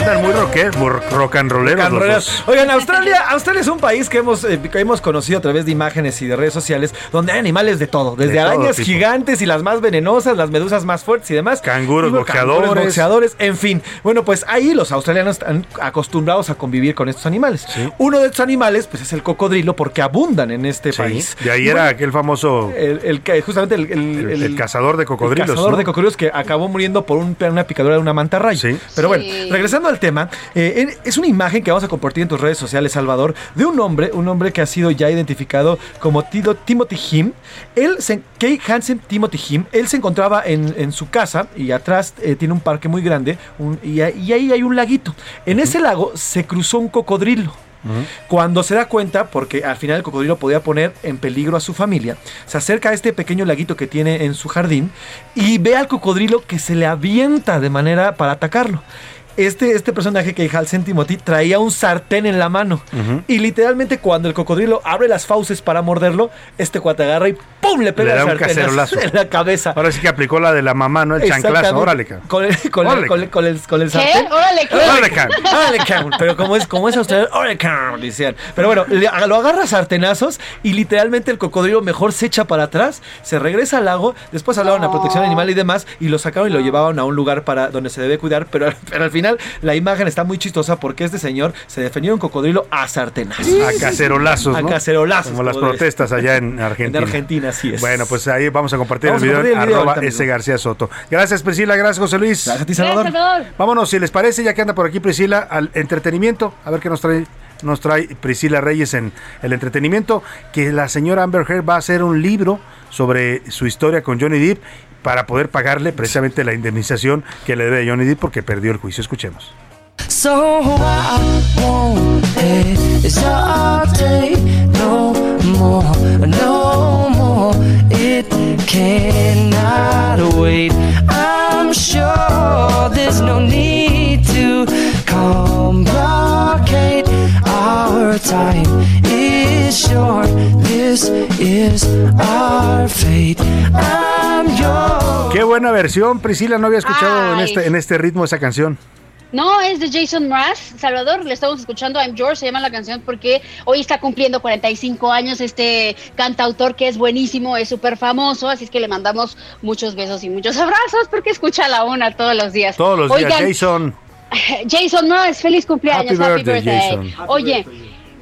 Andan muy rocker, muy rock and rolleros dos. Oigan, Australia, Australia es un país que hemos, eh, que hemos conocido a través de imágenes y de redes sociales, donde hay animales de todo, desde De arañas gigantes y las más venenosas, las medusas más fuertes y demás. Canguros, bueno, boxeadores. canguros, boxeadores, en fin. Bueno, pues ahí los australianos están acostumbrados a convivir con estos animales. Uno de estos animales, pues es el cocodrilo, porque abundan en este Sí, país. de ahí era bueno, aquel famoso el, el que- justamente el, el- el, el- cazador de cocodrilos. el cazador ¿no? de cocodrilos que acabó muriendo por un- una picadura de una mantarraya. Pero bueno, Sí. regresando al tema, eh, es una imagen que vamos a compartir en tus redes sociales, Salvador, de un hombre, un hombre que ha sido ya identificado como Tido- Timothy Him. Él, se, Kay Hansen Timothy Him, él se encontraba en, en su casa y atrás eh, tiene un parque muy grande un- y, ahí- y ahí hay un laguito. En ese lago se cruzó un cocodrilo. Cuando se da cuenta, porque al final el cocodrilo podía poner en peligro a su familia, se acerca a este pequeño laguito que tiene en su jardín y ve al cocodrilo que se le avienta de manera para atacarlo. Este, este personaje que Halsen Timothy traía un sartén en la mano. Y literalmente cuando el cocodrilo abre las fauces para morderlo, este cuate agarra y ¡pum! le pega Le da el cacerolazo. en la cabeza. Ahora sí que aplicó la de la mamá, ¿no? El chanclazo. Órale, cabrón. Con el, con el- Órale, con el- con el- con el ¿Qué? sartén. Órale, ¿qué? Órale, cabrón. Órale, cabrón. Pero como es, como es australiano, órale, cabrón, decían. Pero bueno, le- lo agarra a sartenazos y literalmente el cocodrilo mejor se echa para atrás, se regresa al lago, después hablaron a protección animal y demás, y lo sacaron y lo llevaban a un lugar para donde se debe cuidar, pero, pero al final la imagen está muy chistosa porque este señor se defendió de un cocodrilo a sartenazos. A cacerolazos, A ¿no? cacerolazos. Como las como protestas allá en Argentina. En Argentina, así es. Bueno, pues ahí vamos a compartir Vamos el video, compartir el video arroba ese. García Soto. Gracias Priscila, gracias José Luis. Gracias a ti, Gracias, Salvador. Salvador. Vámonos, si les parece, ya que anda por aquí Priscila, al entretenimiento, a ver qué nos trae, nos trae Priscila Reyes en el entretenimiento, que la señora Amber Heard va a hacer un libro sobre su historia con Johnny Depp para poder pagarle precisamente la indemnización que le debe a Johnny Depp porque perdió el juicio. Escuchemos. So. I'm sure there's no need to. Our time is short. This is our fate. I'm yours. Qué buena versión, Priscila, no había escuchado en este, en este ritmo esa canción. No, es de Jason Mraz. Salvador, le estamos escuchando I'm George, se llama la canción porque hoy está cumpliendo 45 años este cantautor que es buenísimo, es súper famoso, así es que le mandamos muchos besos y muchos abrazos porque escucha a la una todos los días. Todos los días, Jason. Jason Mraz, feliz cumpleaños, Happy happy, birthday, birthday. Jason. Oye,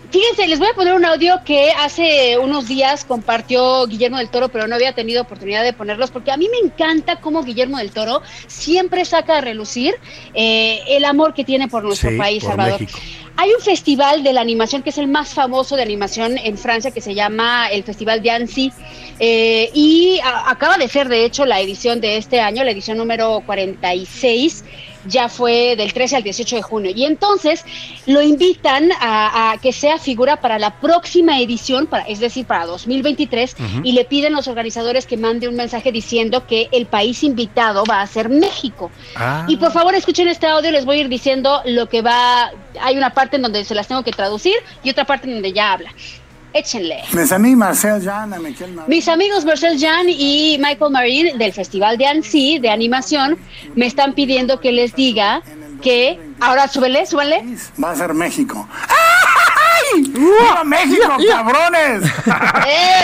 fíjense, les voy a poner un audio que hace unos días compartió Guillermo del Toro, pero no había tenido oportunidad de ponerlos porque a mí me encanta cómo Guillermo del Toro siempre saca a relucir eh, el amor que tiene por nuestro Sí, país, por Salvador. México. Hay un festival de la animación que es el más famoso de animación en Francia que se llama el Festival de Annecy eh, y a- acaba de ser de hecho la edición de este año, la edición número 46 ya fue del 13 al 18 de junio. Y entonces lo invitan a, a que sea figura para la próxima edición, para, es decir, para 2023, Ujú. y le piden a los organizadores que mande un mensaje diciendo que el país invitado va a ser México. Ah. Y por favor escuchen este audio, les voy a ir diciendo lo que va, hay una parte en donde se las tengo que traducir y otra parte en donde ya habla. Échenle. Marcel Michael Mis amigos Marcel Jan y Michael Marin del Festival de Annecy de animación me están pidiendo que les diga que ahora súbele, súbele. Va a ser México. ¡Ay! ¡Viva México, cabrones!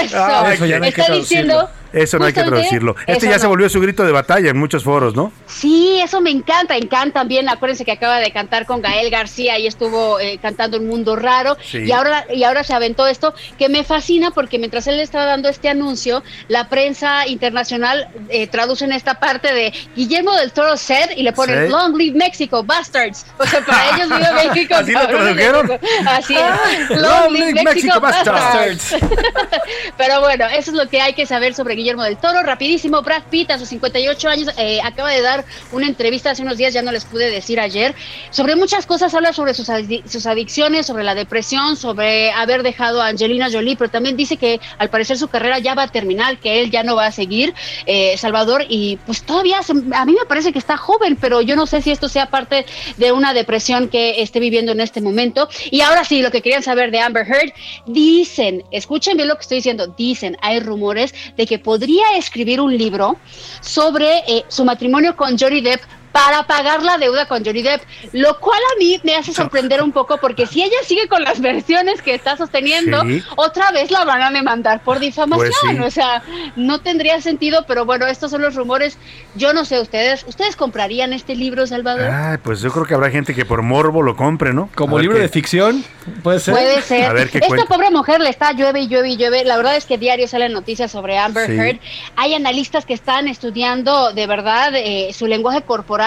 Eso. Ah, eso ya no hay Está diciendo Eso no hay que traducirlo. Este ya se volvió su grito de batalla en muchos foros, ¿no? Sí, eso me encanta, encanta también. Acuérdense que acaba de cantar con Gael García y estuvo eh, cantando Un Mundo Raro. Sí. Y ahora y ahora se aventó esto que me fascina porque mientras él estaba dando este anuncio, la prensa internacional eh, traduce en esta parte de Guillermo del Toro said y le ponen Sí. Long Live Mexico, bastards. O sea, para ellos vive México. ¿Así lo tradujeron? Así Ah, es. Long Live Mexico, bastards. bastards. Pero bueno, eso es lo que hay que saber sobre Guillermo del Toro. Rapidísimo, Brad Pitt a sus 58 años eh, acaba de dar una entrevista hace unos días, ya no les pude decir ayer, sobre muchas cosas, habla sobre sus, sus adicciones, sobre la depresión, sobre haber dejado a Angelina Jolie, pero también dice que al parecer su carrera ya va a terminar, que él ya no va a seguir, eh, Salvador, y pues todavía se- a mí me parece que está joven, pero yo no sé si esto sea parte de una depresión que esté viviendo en este momento. Y ahora sí, lo que querían saber de Amber Heard, dicen, escuchen bien lo que estoy diciendo, dicen, hay rumores de que podría escribir un libro sobre eh, su matrimonio con Johnny Depp para pagar la deuda con Johnny Depp, lo cual a mí me hace sorprender un poco porque si ella sigue con las versiones que está sosteniendo, Sí. otra vez la van a demandar por difamación, Pues sí. o sea, no tendría sentido, pero bueno, estos son los rumores. Yo no sé ustedes, ¿ustedes comprarían este libro, Salvador? Ay, pues yo creo que habrá gente que por morbo lo compre, ¿no? Como libro qué- de ficción, puede ser. Puede ser. A ver qué Esta cuenta. pobre mujer le está llueve y llueve y llueve. La verdad es que diario salen noticias sobre Amber Sí. Heard. Hay analistas que están estudiando de verdad eh, su lenguaje corporal,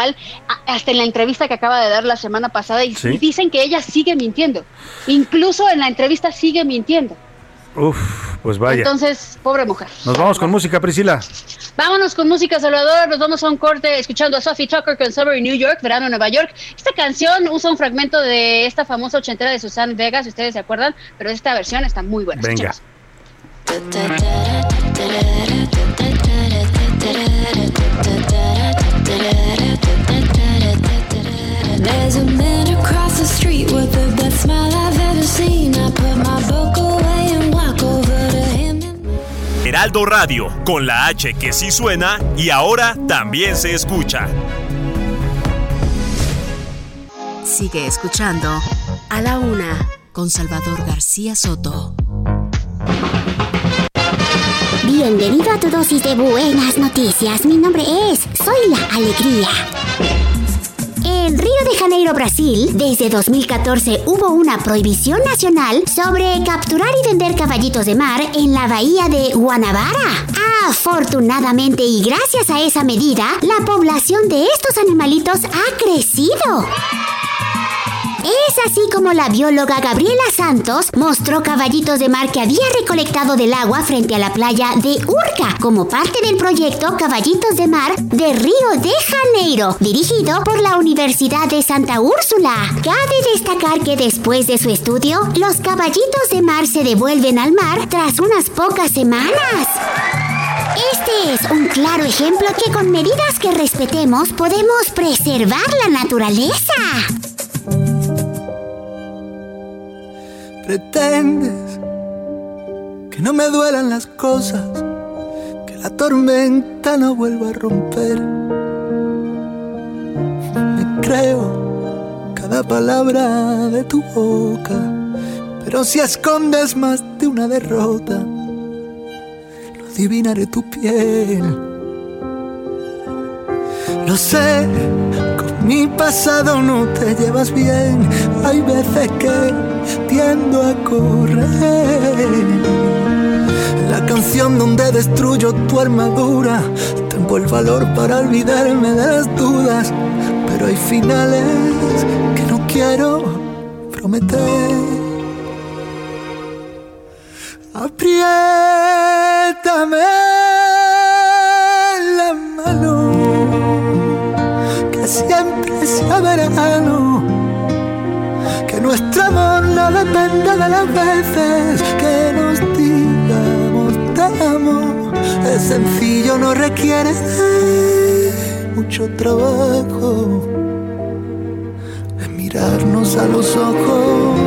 hasta en la entrevista que acaba de dar la semana pasada, y, Sí. dicen que ella sigue mintiendo. Incluso en la entrevista sigue mintiendo. Uf, pues vaya. Entonces, pobre mujer. Nos vamos con música, Priscila. Vámonos con música, Salvador. Nos vamos a un corte escuchando a Sophie Tucker con Summer in New York, Verano en Nueva York. Esta canción usa un fragmento de esta famosa ochentera de Susan Vega, si ustedes se acuerdan, pero esta versión está muy buena. Venga. Escuchemos. There's a man across the street with the best smile I've ever seen. I put my book away and walk over to him. Heraldo Radio, con la H que sí suena y ahora también se escucha. Sigue escuchando A la Una con Salvador García Soto. Bienvenido a tu dosis de buenas noticias. Mi nombre es Soy la Alegría. En Río de Janeiro, Brasil, desde 2014 hubo una prohibición nacional sobre capturar y vender caballitos de mar en la bahía de Guanabara. Afortunadamente y gracias a esa medida, la población de estos animalitos ha crecido. Es así como la bióloga Gabriela Santos mostró caballitos de mar que había recolectado del agua frente a la playa de Urca como parte del proyecto Caballitos de Mar de Río de Janeiro, dirigido por la Universidad de Santa Úrsula. Cabe destacar que después de su estudio, los caballitos de mar se devuelven al mar tras unas pocas semanas. Este es un claro ejemplo que con medidas que respetemos podemos preservar la naturaleza. Pretendes que no me duelan las cosas, que la tormenta no vuelva a romper. Me creo cada palabra de tu boca, pero si escondes más de una derrota, lo adivinaré tu piel. Lo sé, mi pasado no te llevas bien. Hay veces que tiendo a correr. La canción donde destruyo tu armadura. Tengo el valor para olvidarme de las dudas. Pero hay finales que no quiero prometer. Apriétame siempre sea verano. Que nuestro amor no dependa de las veces que nos digamos te amo. Es sencillo, no requiere mucho trabajo. Es mirarnos a los ojos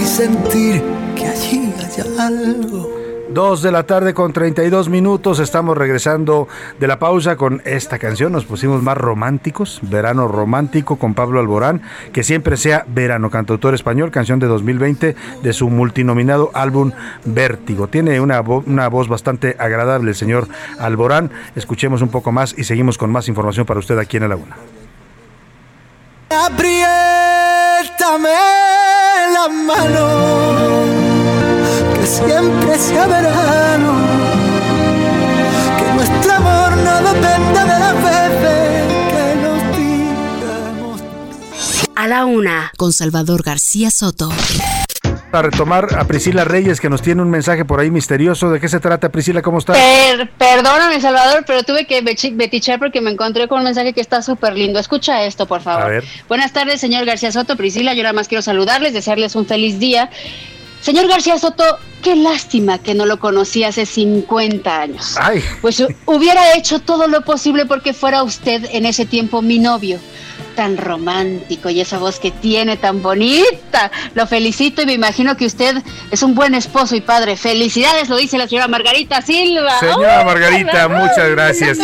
y sentir que allí hay algo. Dos de la tarde con 32 minutos. Estamos regresando de la pausa con esta canción. Nos pusimos más románticos. Verano romántico con Pablo Alborán. Que siempre sea verano. Cantautor español. Canción de 2020 de su multinominado álbum Vértigo. Tiene una voz bastante agradable el señor Alborán. Escuchemos un poco más y seguimos con más información para usted aquí en la Laguna. Apriétame la mano, que siempre sea verano, que nuestro amor no dependa de las veces que nos digamos. A la una, con Salvador García Soto. A retomar a Priscila Reyes que nos tiene un mensaje por ahí misterioso. ¿De qué se trata Priscila? ¿Cómo está? Per- perdóname, Salvador, pero tuve que betichar porque me encontré con un mensaje que está súper lindo. Escucha esto, por favor. A ver. Buenas tardes, señor García Soto, Priscila. Yo nada más quiero saludarles, desearles un feliz día. Señor García Soto, qué lástima que no lo conocí hace 50 años. Ay. Pues hu- hubiera hecho todo lo posible porque fuera usted en ese tiempo mi novio. Tan romántico y esa voz que tiene tan bonita. Lo felicito y me imagino que usted es un buen esposo y padre. Felicidades, lo dice la señora Margarita Silva. Señora. Margarita, muchas gracias.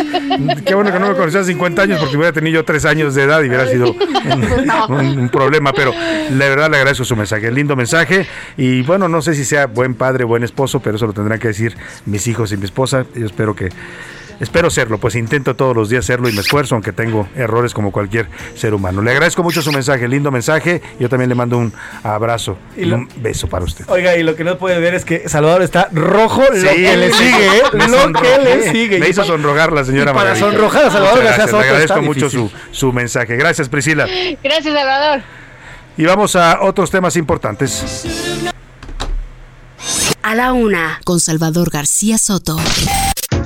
Qué bueno que no me conocía hace 50 años porque hubiera tenido yo 3 años de edad y hubiera sido un, un- un problema, pero la verdad le agradezco su mensaje, lindo mensaje y bueno, no sé si sea buen padre, buen esposo, pero eso lo tendrán que decir mis hijos y mi esposa. Yo espero que Espero serlo, pues intento todos los días serlo y me esfuerzo, aunque tengo errores como cualquier ser humano. Le agradezco mucho su mensaje, lindo mensaje. Yo también le mando un abrazo y, Y lo- un beso para usted. Oiga, y lo que no puede ver es que Salvador está rojo, lo Sí, que le sigue, ¿eh? me lo que le sigue. Me hizo sonrojar la señora y para Margarita. sonrojar a Salvador Muchas García gracias, Soto Le agradezco mucho su, su mensaje. Gracias, Priscila. Gracias, Salvador. Y vamos a otros temas importantes. A la una, con Salvador García Soto.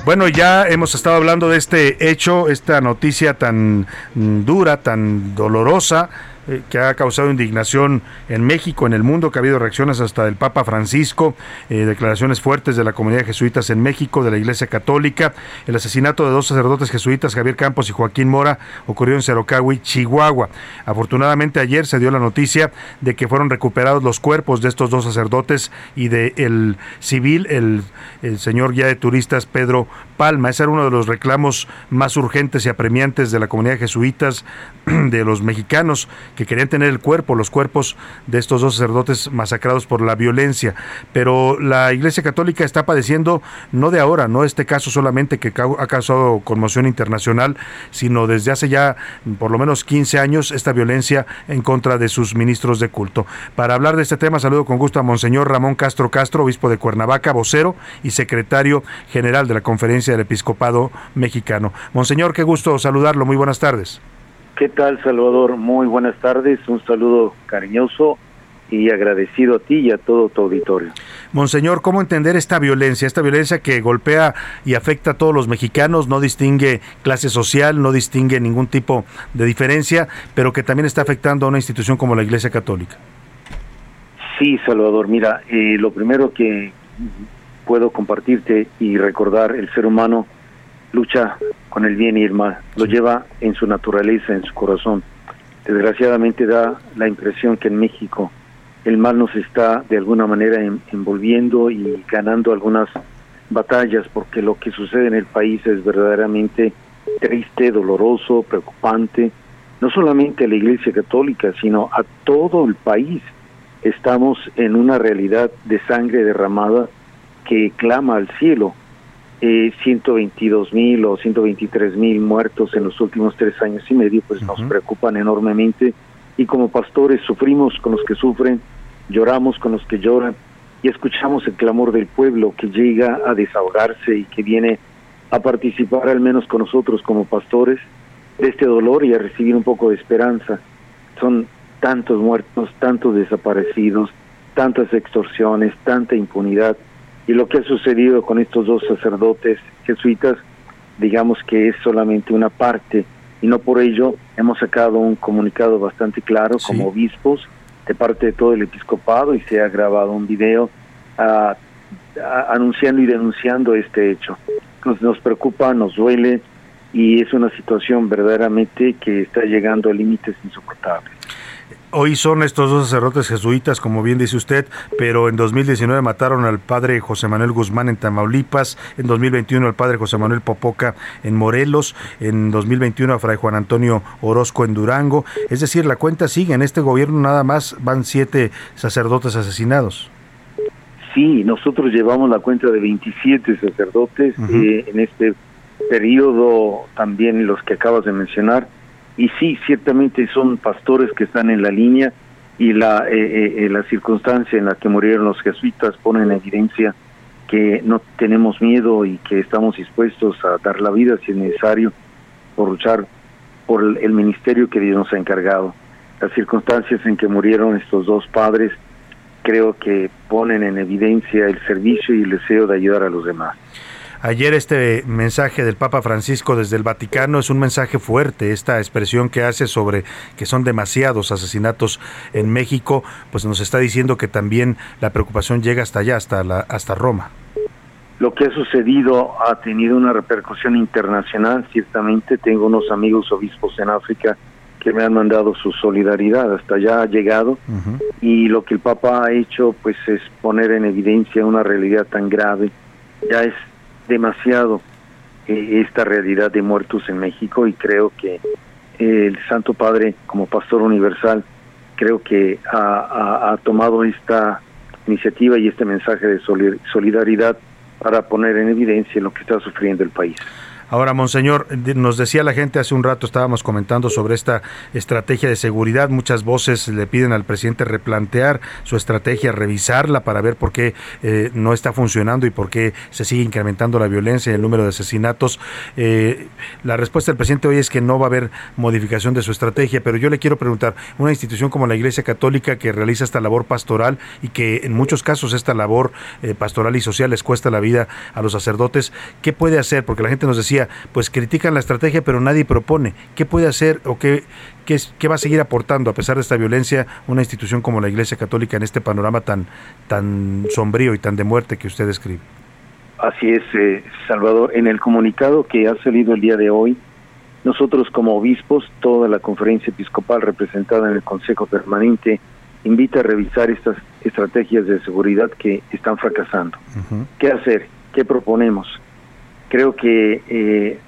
Bueno, ya hemos estado hablando de este hecho, esta noticia tan mm, dura, tan dolorosa, eh, que ha causado indignación en México, en el mundo, que ha habido reacciones hasta del Papa Francisco, eh, declaraciones fuertes de la comunidad jesuitas en México, de la Iglesia Católica. El asesinato de dos sacerdotes jesuitas, Javier Campos y Joaquín Mora, ocurrió en Cerocahui, Chihuahua. Afortunadamente ayer se dio la noticia de que fueron recuperados los cuerpos de estos dos sacerdotes y de el civil, el, el señor guía de turistas Pedro Palma. Ese era uno de los reclamos más urgentes y apremiantes de la comunidad de jesuitas, de los mexicanos, que querían tener el cuerpo, los cuerpos de estos dos sacerdotes masacrados por la violencia. Pero la Iglesia Católica está padeciendo, no de ahora, no este caso solamente que ha causado conmoción internacional, sino desde hace ya por lo menos 15 años esta violencia en contra de sus ministros de culto. Para hablar de este tema, saludo con gusto a Monseñor Ramón Castro Castro, obispo de Cuernavaca, vocero y secretario general de la Conferencia del Episcopado Mexicano. Monseñor, qué gusto saludarlo, muy buenas tardes. ¿Qué tal, Salvador? Muy buenas tardes. Un saludo cariñoso y agradecido a ti y a todo tu auditorio. Monseñor, ¿cómo entender esta violencia? Esta violencia que golpea y afecta a todos los mexicanos, no distingue clase social, no distingue ningún tipo de diferencia, pero que también está afectando a una institución como la Iglesia Católica. Sí, Salvador, mira, eh, lo primero que puedo compartirte y recordar, el ser humano lucha con el bien y el mal, lo lleva en su naturaleza, en su corazón. Desgraciadamente da la impresión que en México el mal nos está de alguna manera en- envolviendo y ganando algunas batallas porque lo que sucede en el país es verdaderamente triste, doloroso, preocupante, no solamente a la Iglesia Católica, sino a todo el país. Estamos en una realidad de sangre derramada que clama al cielo. Eh, 122 mil o 123 mil muertos en los últimos tres años y medio, pues nos preocupan enormemente y como pastores sufrimos con los que sufren, lloramos con los que lloran y escuchamos el clamor del pueblo que llega a desahogarse y que viene a participar al menos con nosotros como pastores de este dolor y a recibir un poco de esperanza. Son tantos muertos, tantos desaparecidos, tantas extorsiones, tanta impunidad y lo que ha sucedido con estos dos sacerdotes jesuitas, digamos que es solamente una parte y no por ello hemos sacado un comunicado bastante claro como obispos de parte de todo el episcopado y se ha grabado un video ah, anunciando y denunciando este hecho. Nos, nos preocupa, nos duele y es una situación verdaderamente que está llegando a límites insoportables. Hoy son estos dos sacerdotes jesuitas, como bien dice usted, pero en 2019 mataron al padre José Manuel Guzmán en Tamaulipas, en 2021 al padre José Manuel Popoca en Morelos, en 2021 a fray Juan Antonio Orozco en Durango. Es decir, la cuenta sigue. En este gobierno nada más van siete sacerdotes asesinados. Sí, nosotros llevamos la cuenta de 27 sacerdotes eh, en este periodo, también los que acabas de mencionar, y sí, ciertamente son pastores que están en la línea y la, eh, eh, la circunstancia en la que murieron los jesuitas pone en evidencia que no tenemos miedo y que estamos dispuestos a dar la vida si es necesario por luchar por el ministerio que Dios nos ha encargado. Las circunstancias en que murieron estos dos padres creo que ponen en evidencia el servicio y el deseo de ayudar a los demás. Ayer este mensaje del Papa Francisco desde el Vaticano es un mensaje fuerte, esta expresión que hace sobre que son demasiados asesinatos en México, pues nos está diciendo que también la preocupación llega hasta allá, hasta la, hasta Roma. Lo que ha sucedido ha tenido una repercusión internacional, ciertamente. Tengo unos amigos obispos en África que me han mandado su solidaridad, hasta allá ha llegado. Y lo que el Papa ha hecho pues es poner en evidencia una realidad tan grave, ya es demasiado eh, esta realidad de muertos en México y creo que eh, el Santo Padre como Pastor Universal creo que ha, ha- tomado esta iniciativa y este mensaje de soli- solidaridad para poner en evidencia lo que está sufriendo el país. Ahora, Monseñor, nos decía la gente hace un rato, estábamos comentando sobre esta estrategia de seguridad. Muchas voces le piden al presidente replantear su estrategia, revisarla para ver por qué eh, no está funcionando y por qué se sigue incrementando la violencia y el número de asesinatos. Eh, la respuesta del presidente hoy es que no va a haber modificación de su estrategia, pero yo le quiero preguntar, una institución como la Iglesia Católica que realiza esta labor pastoral y que en muchos casos esta labor eh, pastoral y social les cuesta la vida a los sacerdotes, ¿qué puede hacer? Porque la gente nos decía, pues critican la estrategia, pero nadie propone. ¿Qué puede hacer o qué, qué, va a seguir aportando, a pesar de esta violencia, una institución como la Iglesia Católica en este panorama tan, tan sombrío y tan de muerte que usted describe? Así es, eh, Salvador. En el comunicado que ha salido el día de hoy, nosotros como obispos, toda la conferencia episcopal representada en el Consejo Permanente, invita a revisar estas estrategias de seguridad que están fracasando. ¿Qué hacer? ¿Qué proponemos? Creo que eh,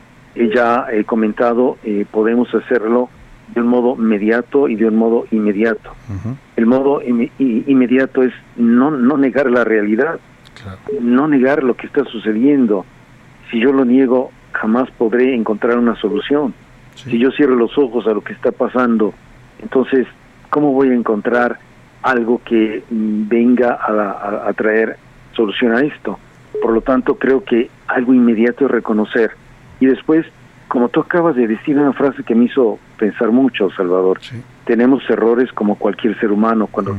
ya he comentado, eh, podemos hacerlo de un modo inmediato y de un modo inmediato. El modo inmediato es no, no negar la realidad, no negar lo que está sucediendo. Si yo lo niego, jamás podré encontrar una solución. Si yo cierro los ojos a lo que está pasando, entonces, ¿cómo voy a encontrar algo que mm, venga a, a- a traer solución a esto? Por lo tanto, creo que algo inmediato es reconocer. Y después, como tú acabas de decir una frase que me hizo pensar mucho, Salvador, tenemos errores como cualquier ser humano cuando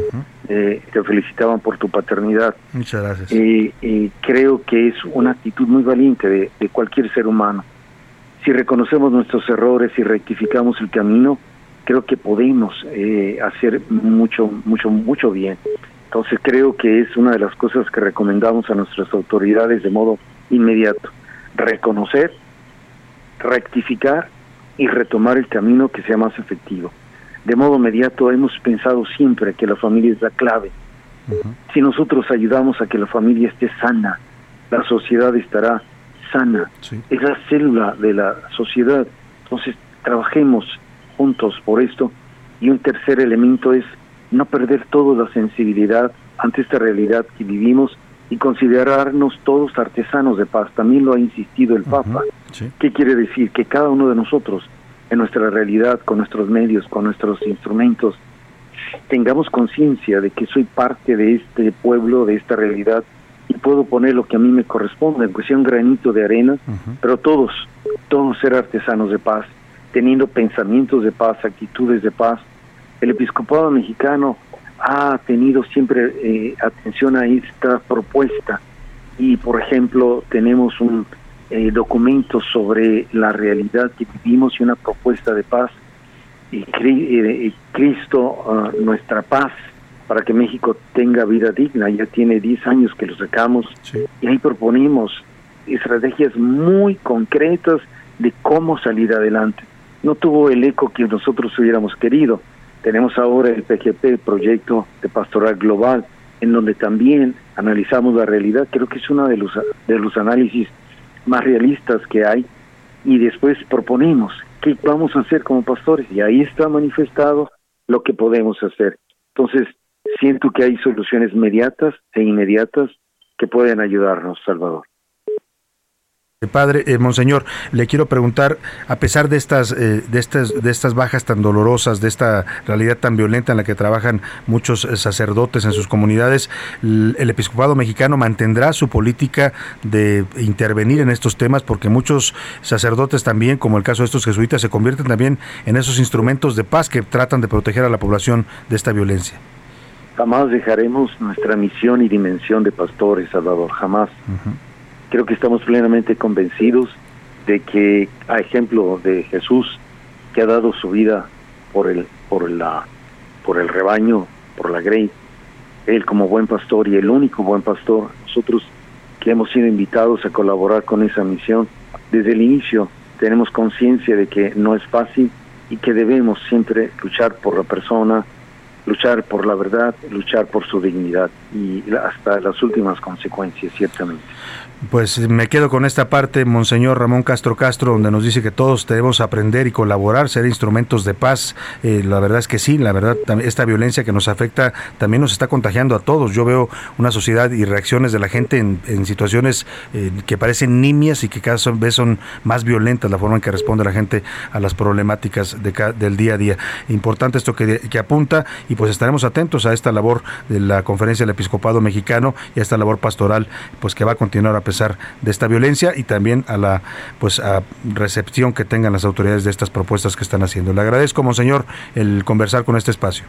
eh, te felicitaban por tu paternidad. Muchas gracias. Y, y creo que es una actitud muy valiente de, de cualquier ser humano. Si reconocemos nuestros errores y rectificamos el camino, creo que podemos eh, hacer mucho, mucho, mucho bien. Entonces creo que es una de las cosas que recomendamos a nuestras autoridades de modo inmediato. Reconocer, rectificar y retomar el camino que sea más efectivo. De modo inmediato hemos pensado siempre que la familia es la clave. Si nosotros ayudamos a que la familia esté sana, la sociedad estará sana. Es la célula de la sociedad. Entonces, trabajemos juntos por esto. Y un tercer elemento es no perder toda la sensibilidad ante esta realidad que vivimos y considerarnos todos artesanos de paz. También lo ha insistido el Papa. ¿Qué quiere decir? Que cada uno de nosotros, en nuestra realidad, con nuestros medios, con nuestros instrumentos, tengamos conciencia de que soy parte de este pueblo, de esta realidad, y puedo poner lo que a mí me corresponde, aunque sea un granito de arena, pero todos, todos ser artesanos de paz, teniendo pensamientos de paz, actitudes de paz. El episcopado mexicano ha tenido siempre eh, atención a esta propuesta y, por ejemplo, tenemos un eh, documento sobre la realidad que vivimos y una propuesta de paz y eh, Cristo, ah, nuestra paz, para que México tenga vida digna. Ya tiene 10 años que lo sacamos y ahí proponemos estrategias muy concretas de cómo salir adelante. No tuvo el eco que nosotros hubiéramos querido. Tenemos ahora el PGP, el Proyecto de Pastoral Global, en donde también analizamos la realidad. Creo que es uno de los, de los análisis más realistas que hay. Y después proponemos qué vamos a hacer como pastores. Y ahí está manifestado lo que podemos hacer. Entonces, siento que hay soluciones inmediatas e inmediatas que pueden ayudarnos, Salvador. Eh, Padre, eh, Monseñor, le quiero preguntar, a pesar de estas, eh, de estas, de estas bajas tan dolorosas, de esta realidad tan violenta en la que trabajan muchos eh, sacerdotes en sus comunidades, el episcopado mexicano mantendrá su política de intervenir en estos temas, porque muchos sacerdotes también, como el caso de estos jesuitas, se convierten también en esos instrumentos de paz que tratan de proteger a la población de esta violencia. Jamás dejaremos nuestra misión y dimensión de pastores, Salvador, jamás. Creo que estamos plenamente convencidos de que, a ejemplo de Jesús, que ha dado su vida por el, por la, por el rebaño, por la grey, él como buen pastor y el único buen pastor, nosotros que hemos sido invitados a colaborar con esa misión, desde el inicio tenemos conciencia de que no es fácil y que debemos siempre luchar por la persona, luchar por la verdad, luchar por su dignidad y hasta las últimas consecuencias, ciertamente. Pues me quedo con esta parte, Monseñor Ramón Castro Castro, donde nos dice que todos debemos aprender y colaborar, ser instrumentos de paz. Eh, la verdad es que sí, la verdad, esta violencia que nos afecta también nos está contagiando a todos. Yo veo una sociedad y reacciones de la gente en, situaciones eh, que parecen nimias y que cada vez son más violentas la forma en que responde la gente a las problemáticas de ca- del día a día. Importante esto que, que apunta y pues estaremos atentos a esta labor de la Conferencia del Episcopado Mexicano y a esta labor pastoral pues que va a continuar a pesar de esta violencia y también a la pues a recepción que tengan las autoridades de estas propuestas que están haciendo. Le agradezco, monseñor, el conversar con este espacio.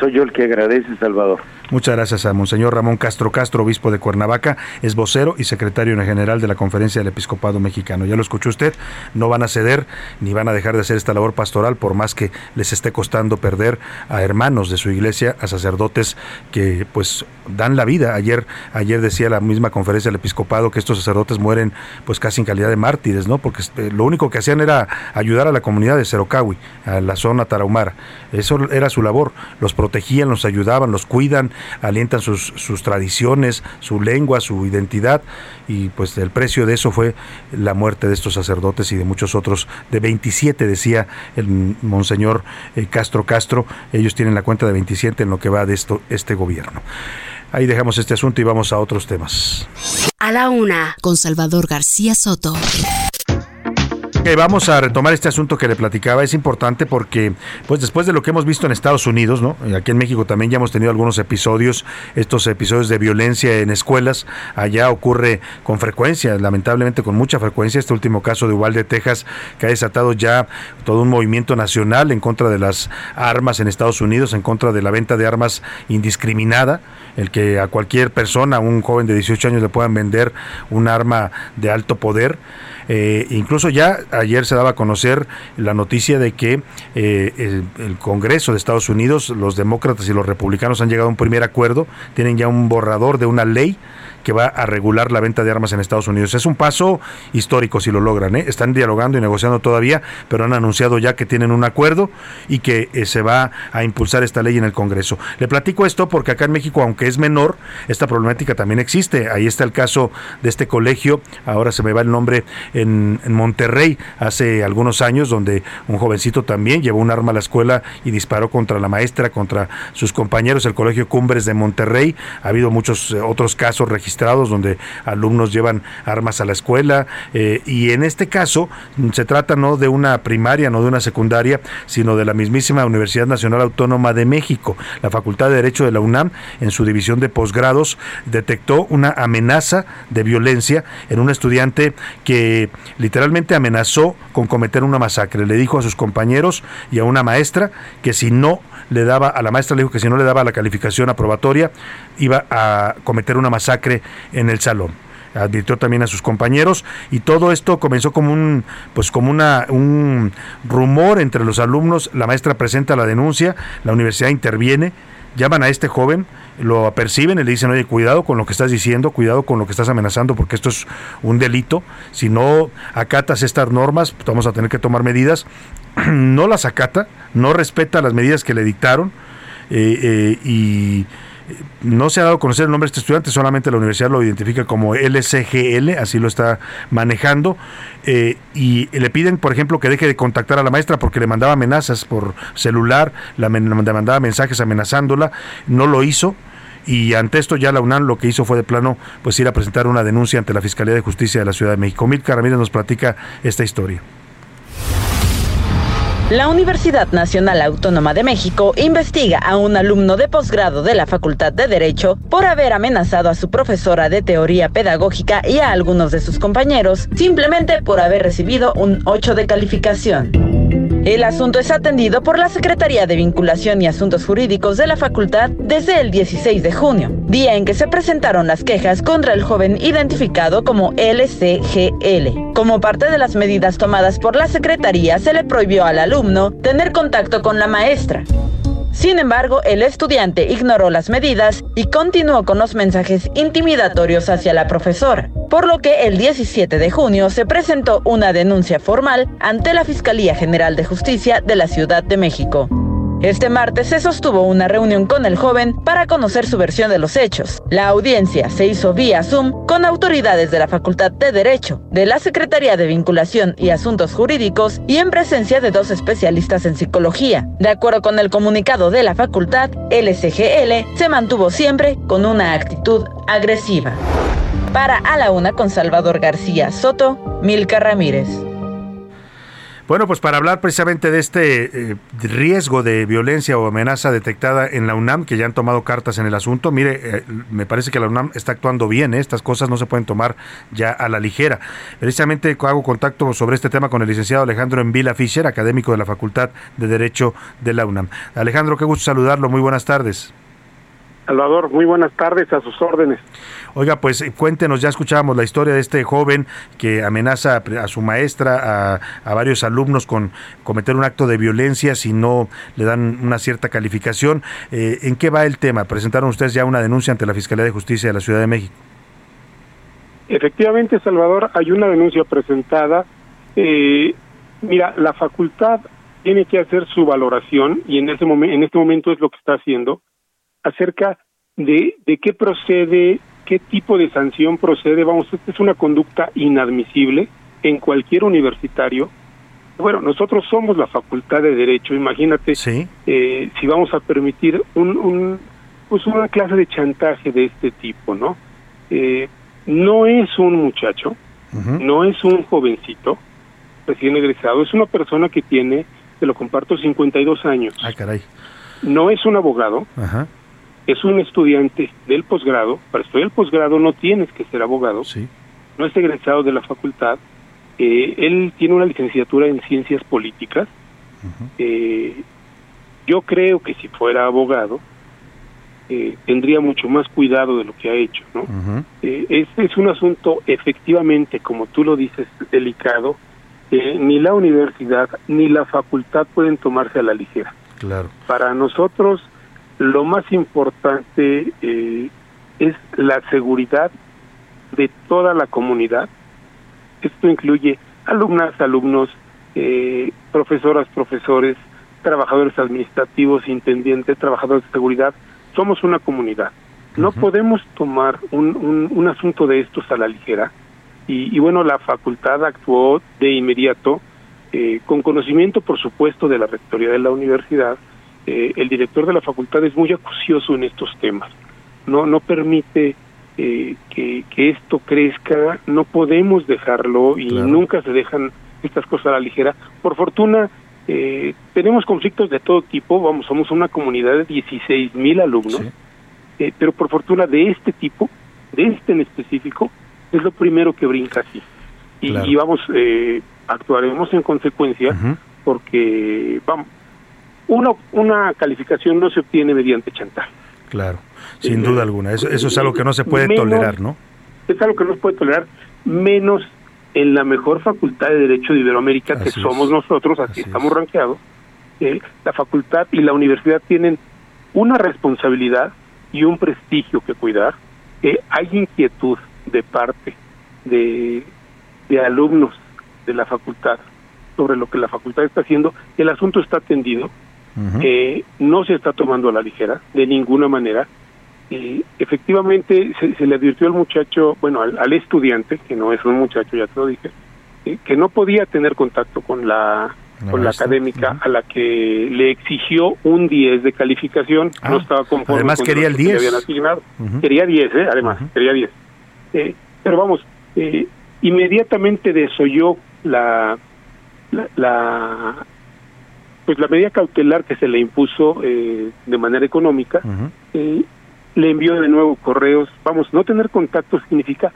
Soy yo el que agradece, Salvador. Muchas gracias a Monseñor Ramón Castro Castro, obispo de Cuernavaca, es vocero y secretario general de la Conferencia del Episcopado Mexicano. Ya lo escuchó usted, no van a ceder ni van a dejar de hacer esta labor pastoral por más que les esté costando perder a hermanos de su iglesia, a sacerdotes que pues dan la vida. Ayer ayer decía la misma Conferencia del Episcopado que estos sacerdotes mueren pues casi en calidad de mártires, ¿no? Porque eh, lo único que hacían era ayudar a la comunidad de Cerocahui, a la zona tarahumara. Eso era su labor. Los protegían, los ayudaban, los cuidan, alientan sus, sus tradiciones, su lengua, su identidad y pues el precio de eso fue la muerte de estos sacerdotes y de muchos otros. De 27 decía el monseñor eh, Castro Castro, ellos tienen la cuenta de 27 en lo que va de esto este gobierno. Ahí dejamos este asunto y vamos a otros temas. A la una, con Salvador García Soto. Ok, vamos a retomar este asunto que le platicaba. Es importante porque, pues después de lo que hemos visto en Estados Unidos, ¿no? Aquí en México también ya hemos tenido algunos episodios, estos episodios de violencia en escuelas. Allá ocurre con frecuencia, lamentablemente con mucha frecuencia, este último caso de Uvalde, Texas, que ha desatado ya todo un movimiento nacional en contra de las armas en Estados Unidos, en contra de la venta de armas indiscriminada, el que a cualquier persona, a un joven de 18 años, le puedan vender un arma de alto poder. Eh, incluso ya ayer se daba a conocer la noticia de que eh, el, el Congreso de Estados Unidos, los demócratas y los republicanos han llegado a un primer acuerdo, tienen ya un borrador de una ley que va a regular la venta de armas en Estados Unidos. Es un paso histórico si lo logran. ¿eh? Están dialogando y negociando todavía, pero han anunciado ya que tienen un acuerdo y que eh, se va a impulsar esta ley en el Congreso. Le platico esto porque acá en México, aunque es menor, esta problemática también existe. Ahí está el caso de este colegio, ahora se me va el nombre, en, en Monterrey, hace algunos años, donde un jovencito también llevó un arma a la escuela y disparó contra la maestra, contra sus compañeros, el Colegio Cumbres de Monterrey. Ha habido muchos eh, otros casos registrados donde alumnos llevan armas a la escuela eh, y en este caso se trata no de una primaria, no de una secundaria, sino de la mismísima Universidad Nacional Autónoma de México. La Facultad de Derecho de la UNAM, en su división de posgrados, detectó una amenaza de violencia en un estudiante que literalmente amenazó con cometer una masacre. Le dijo a sus compañeros y a una maestra que si no le daba, a la maestra le dijo que si no le daba la calificación aprobatoria, iba a cometer una masacre en el salón advirtió también a sus compañeros y todo esto comenzó como un pues como una un rumor entre los alumnos la maestra presenta la denuncia la universidad interviene llaman a este joven lo aperciben y le dicen, oye, cuidado con lo que estás diciendo, cuidado con lo que estás amenazando, porque esto es un delito. Si no acatas estas normas, pues, vamos a tener que tomar medidas. No las acata, no respeta las medidas que le dictaron eh, eh, y no se ha dado a conocer el nombre de este estudiante, solamente la universidad lo identifica como LCGL, así lo está manejando, eh, y le piden, por ejemplo, que deje de contactar a la maestra porque le mandaba amenazas por celular, la, le mandaba mensajes amenazándola, no lo hizo. Y ante esto ya la UNAM lo que hizo fue de plano pues ir a presentar una denuncia ante la Fiscalía de Justicia de la Ciudad de México. Milka Ramírez nos platica esta historia. La Universidad Nacional Autónoma de México investiga a un alumno de posgrado de la Facultad de Derecho por haber amenazado a su profesora de teoría pedagógica y a algunos de sus compañeros simplemente por haber recibido un 8 de calificación. El asunto es atendido por la Secretaría de Vinculación y Asuntos Jurídicos de la facultad desde el 16 de junio, día en que se presentaron las quejas contra el joven identificado como LCGL. Como parte de las medidas tomadas por la Secretaría, se le prohibió al alumno tener contacto con la maestra. Sin embargo, el estudiante ignoró las medidas y continuó con los mensajes intimidatorios hacia la profesora, por lo que el 17 de junio se presentó una denuncia formal ante la Fiscalía General de Justicia de la Ciudad de México. Este martes se sostuvo una reunión con el joven para conocer su versión de los hechos. La audiencia se hizo vía Zoom con autoridades de la Facultad de Derecho, de la Secretaría de Vinculación y Asuntos Jurídicos y en presencia de dos especialistas en psicología. De acuerdo con el comunicado de la facultad, LSGL se mantuvo siempre con una actitud agresiva. Para A la Una con Salvador García Soto, Milka Ramírez. Bueno, pues para hablar precisamente de este eh, riesgo de violencia o amenaza detectada en la UNAM, que ya han tomado cartas en el asunto, mire, eh, me parece que la UNAM está actuando bien, ¿eh? estas cosas no se pueden tomar ya a la ligera. Precisamente hago contacto sobre este tema con el licenciado Alejandro Envila Fischer, académico de la Facultad de Derecho de la UNAM. Alejandro, qué gusto saludarlo, muy buenas tardes. Salvador, muy buenas tardes, a sus órdenes. Oiga, pues eh, cuéntenos, ya escuchábamos la historia de este joven que amenaza a su maestra, a, a, varios alumnos con cometer un acto de violencia si no le dan una cierta calificación. Eh, ¿En qué va el tema? ¿Presentaron ustedes ya una denuncia ante la Fiscalía de Justicia de la Ciudad de México? Efectivamente, Salvador, hay una denuncia presentada. Eh, mira, la facultad tiene que hacer su valoración y en, ese momento, en este momento es lo que está haciendo acerca de, de qué procede, qué tipo de sanción procede. Vamos, esta es una conducta inadmisible en cualquier universitario. Bueno, nosotros somos la Facultad de Derecho, imagínate eh, si vamos a permitir un, un, pues una clase de chantaje de este tipo, ¿no? Eh, no es un muchacho, uh -huh. no es un jovencito recién egresado, es una persona que tiene, te lo comparto, 52 años. Ay, caray. No es un abogado, Ajá es un estudiante del posgrado, para estudiar el posgrado no tienes que ser abogado, sí. no es egresado de la facultad, eh, él tiene una licenciatura en ciencias políticas, uh -huh. eh, yo creo que si fuera abogado eh, tendría mucho más cuidado de lo que ha hecho, ¿no? Uh -huh. es, es, un asunto efectivamente, como tú lo dices, delicado, ni la universidad ni la facultad pueden tomarse a la ligera. Claro. Para nosotros lo más importante eh, es la seguridad de toda la comunidad. Esto incluye alumnas, alumnos, eh, profesoras, profesores, trabajadores administrativos, intendentes, trabajadores de seguridad. Somos una comunidad. No podemos tomar un, un, un asunto de estos a la ligera. Y, y bueno, la facultad actuó de inmediato, eh, con conocimiento, por supuesto, de la rectoría de la universidad. Eh, el director de la facultad es muy acucioso en estos temas. No, no permite eh, que, que esto crezca, no podemos dejarlo y nunca se dejan estas cosas a la ligera. Por fortuna, eh, tenemos conflictos de todo tipo, vamos, somos una comunidad de 16 mil alumnos, eh, pero por fortuna de este tipo, de este en específico, es lo primero que brinca así. Y, Claro. y vamos, eh, actuaremos en consecuencia porque, vamos, una, una calificación no se obtiene mediante chantaje. Claro, sin duda alguna. Eso, eso es algo que no se puede Menos- tolerar, ¿no? Es algo que no se puede tolerar, menos en la mejor facultad de Derecho de Iberoamérica, que es. somos nosotros, así estamos rankeados. Eh, la facultad y la universidad tienen una responsabilidad y un prestigio que cuidar. Eh, hay inquietud de parte de, de alumnos de la facultad sobre lo que la facultad está haciendo. El asunto está atendido. Eh, no se está tomando a la ligera, de ninguna manera. Eh, efectivamente, se, se le advirtió al muchacho, bueno, al, al estudiante, que no es un muchacho, ya te lo dije, eh, que no podía tener contacto con la, La con la académica a la que le exigió un 10 de calificación. Ah, no estaba conforme además con quería el que le 10. habían asignado. Quería 10, ¿eh? además, quería 10. Eh, pero vamos, eh, inmediatamente desoyó la, la, la- pues la medida cautelar que se le impuso eh, de manera económica, eh, le envió de nuevo correos. Vamos, no tener contacto significa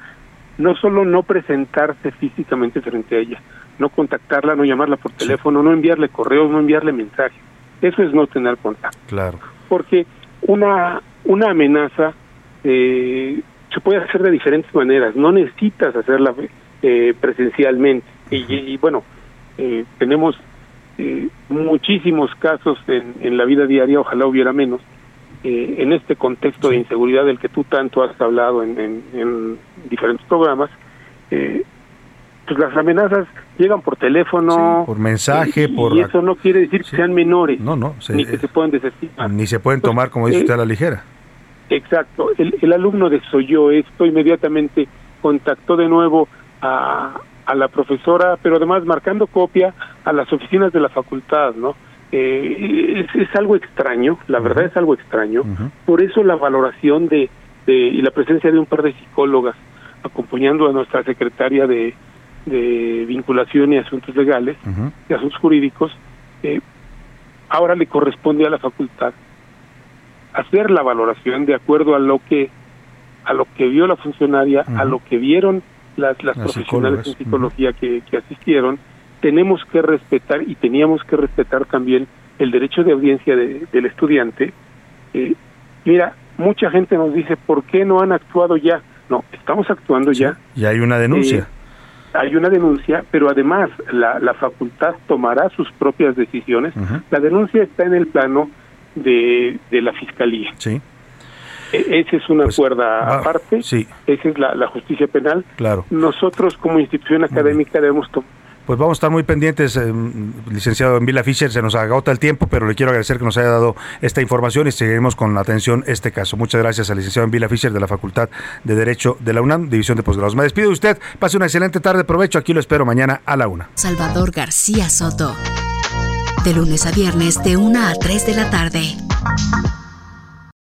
no solo no presentarse físicamente frente a ella, no contactarla, no llamarla por teléfono, no enviarle correos, no enviarle mensajes. Eso es no tener contacto Claro. porque una una amenaza eh, se puede hacer de diferentes maneras no necesitas hacerla eh, presencialmente y, y, bueno eh, tenemos eh, muchísimos casos en, en la vida diaria ojalá hubiera menos eh, en este contexto de inseguridad del que tú tanto has hablado en, en- en diferentes programas eh, pues las amenazas llegan por teléfono Por mensaje, y, por... y eso no quiere decir que sean menores No, no. se- ni que se puedan desestimar ni se pueden tomar, como dice eh, usted, a la ligera. Exacto. El, el alumno desoyó esto, inmediatamente contactó de nuevo a, a la profesora, pero además marcando copia a las oficinas de la facultad, ¿no? Eh, es, es algo extraño, la verdad es algo extraño. Por eso la valoración de, de y la presencia de un par de psicólogas acompañando a nuestra secretaria de, de vinculación y asuntos legales, de asuntos jurídicos, eh, ahora le corresponde a la facultad hacer la valoración de acuerdo a lo que a lo que vio la funcionaria, a lo que vieron las, las, Las profesionales en psicología que, que asistieron, tenemos que respetar y teníamos que respetar también el derecho de audiencia de- del estudiante. Eh, mira, mucha gente nos dice, ¿por qué no han actuado ya? No, estamos actuando ya. Y hay una denuncia. Eh, hay una denuncia, pero además la, la facultad tomará sus propias decisiones. La denuncia está en el plano de, de la fiscalía. Sí, Esa es una cuerda aparte. sí. Esa es la, la justicia penal. claro. Nosotros como institución académica debemos tomar Pues vamos a estar muy pendientes, eh, licenciado en Vila Fischer, se nos agota el tiempo, pero le quiero agradecer que nos haya dado esta información y seguiremos con atención este caso. Muchas gracias al licenciado en Vila Fischer de la Facultad de Derecho de la UNAM, División de Posgrados. Me despido de usted, pase una excelente tarde, provecho, aquí lo espero mañana a la una. Salvador García Soto. De lunes a viernes de 1 a 3 de la tarde.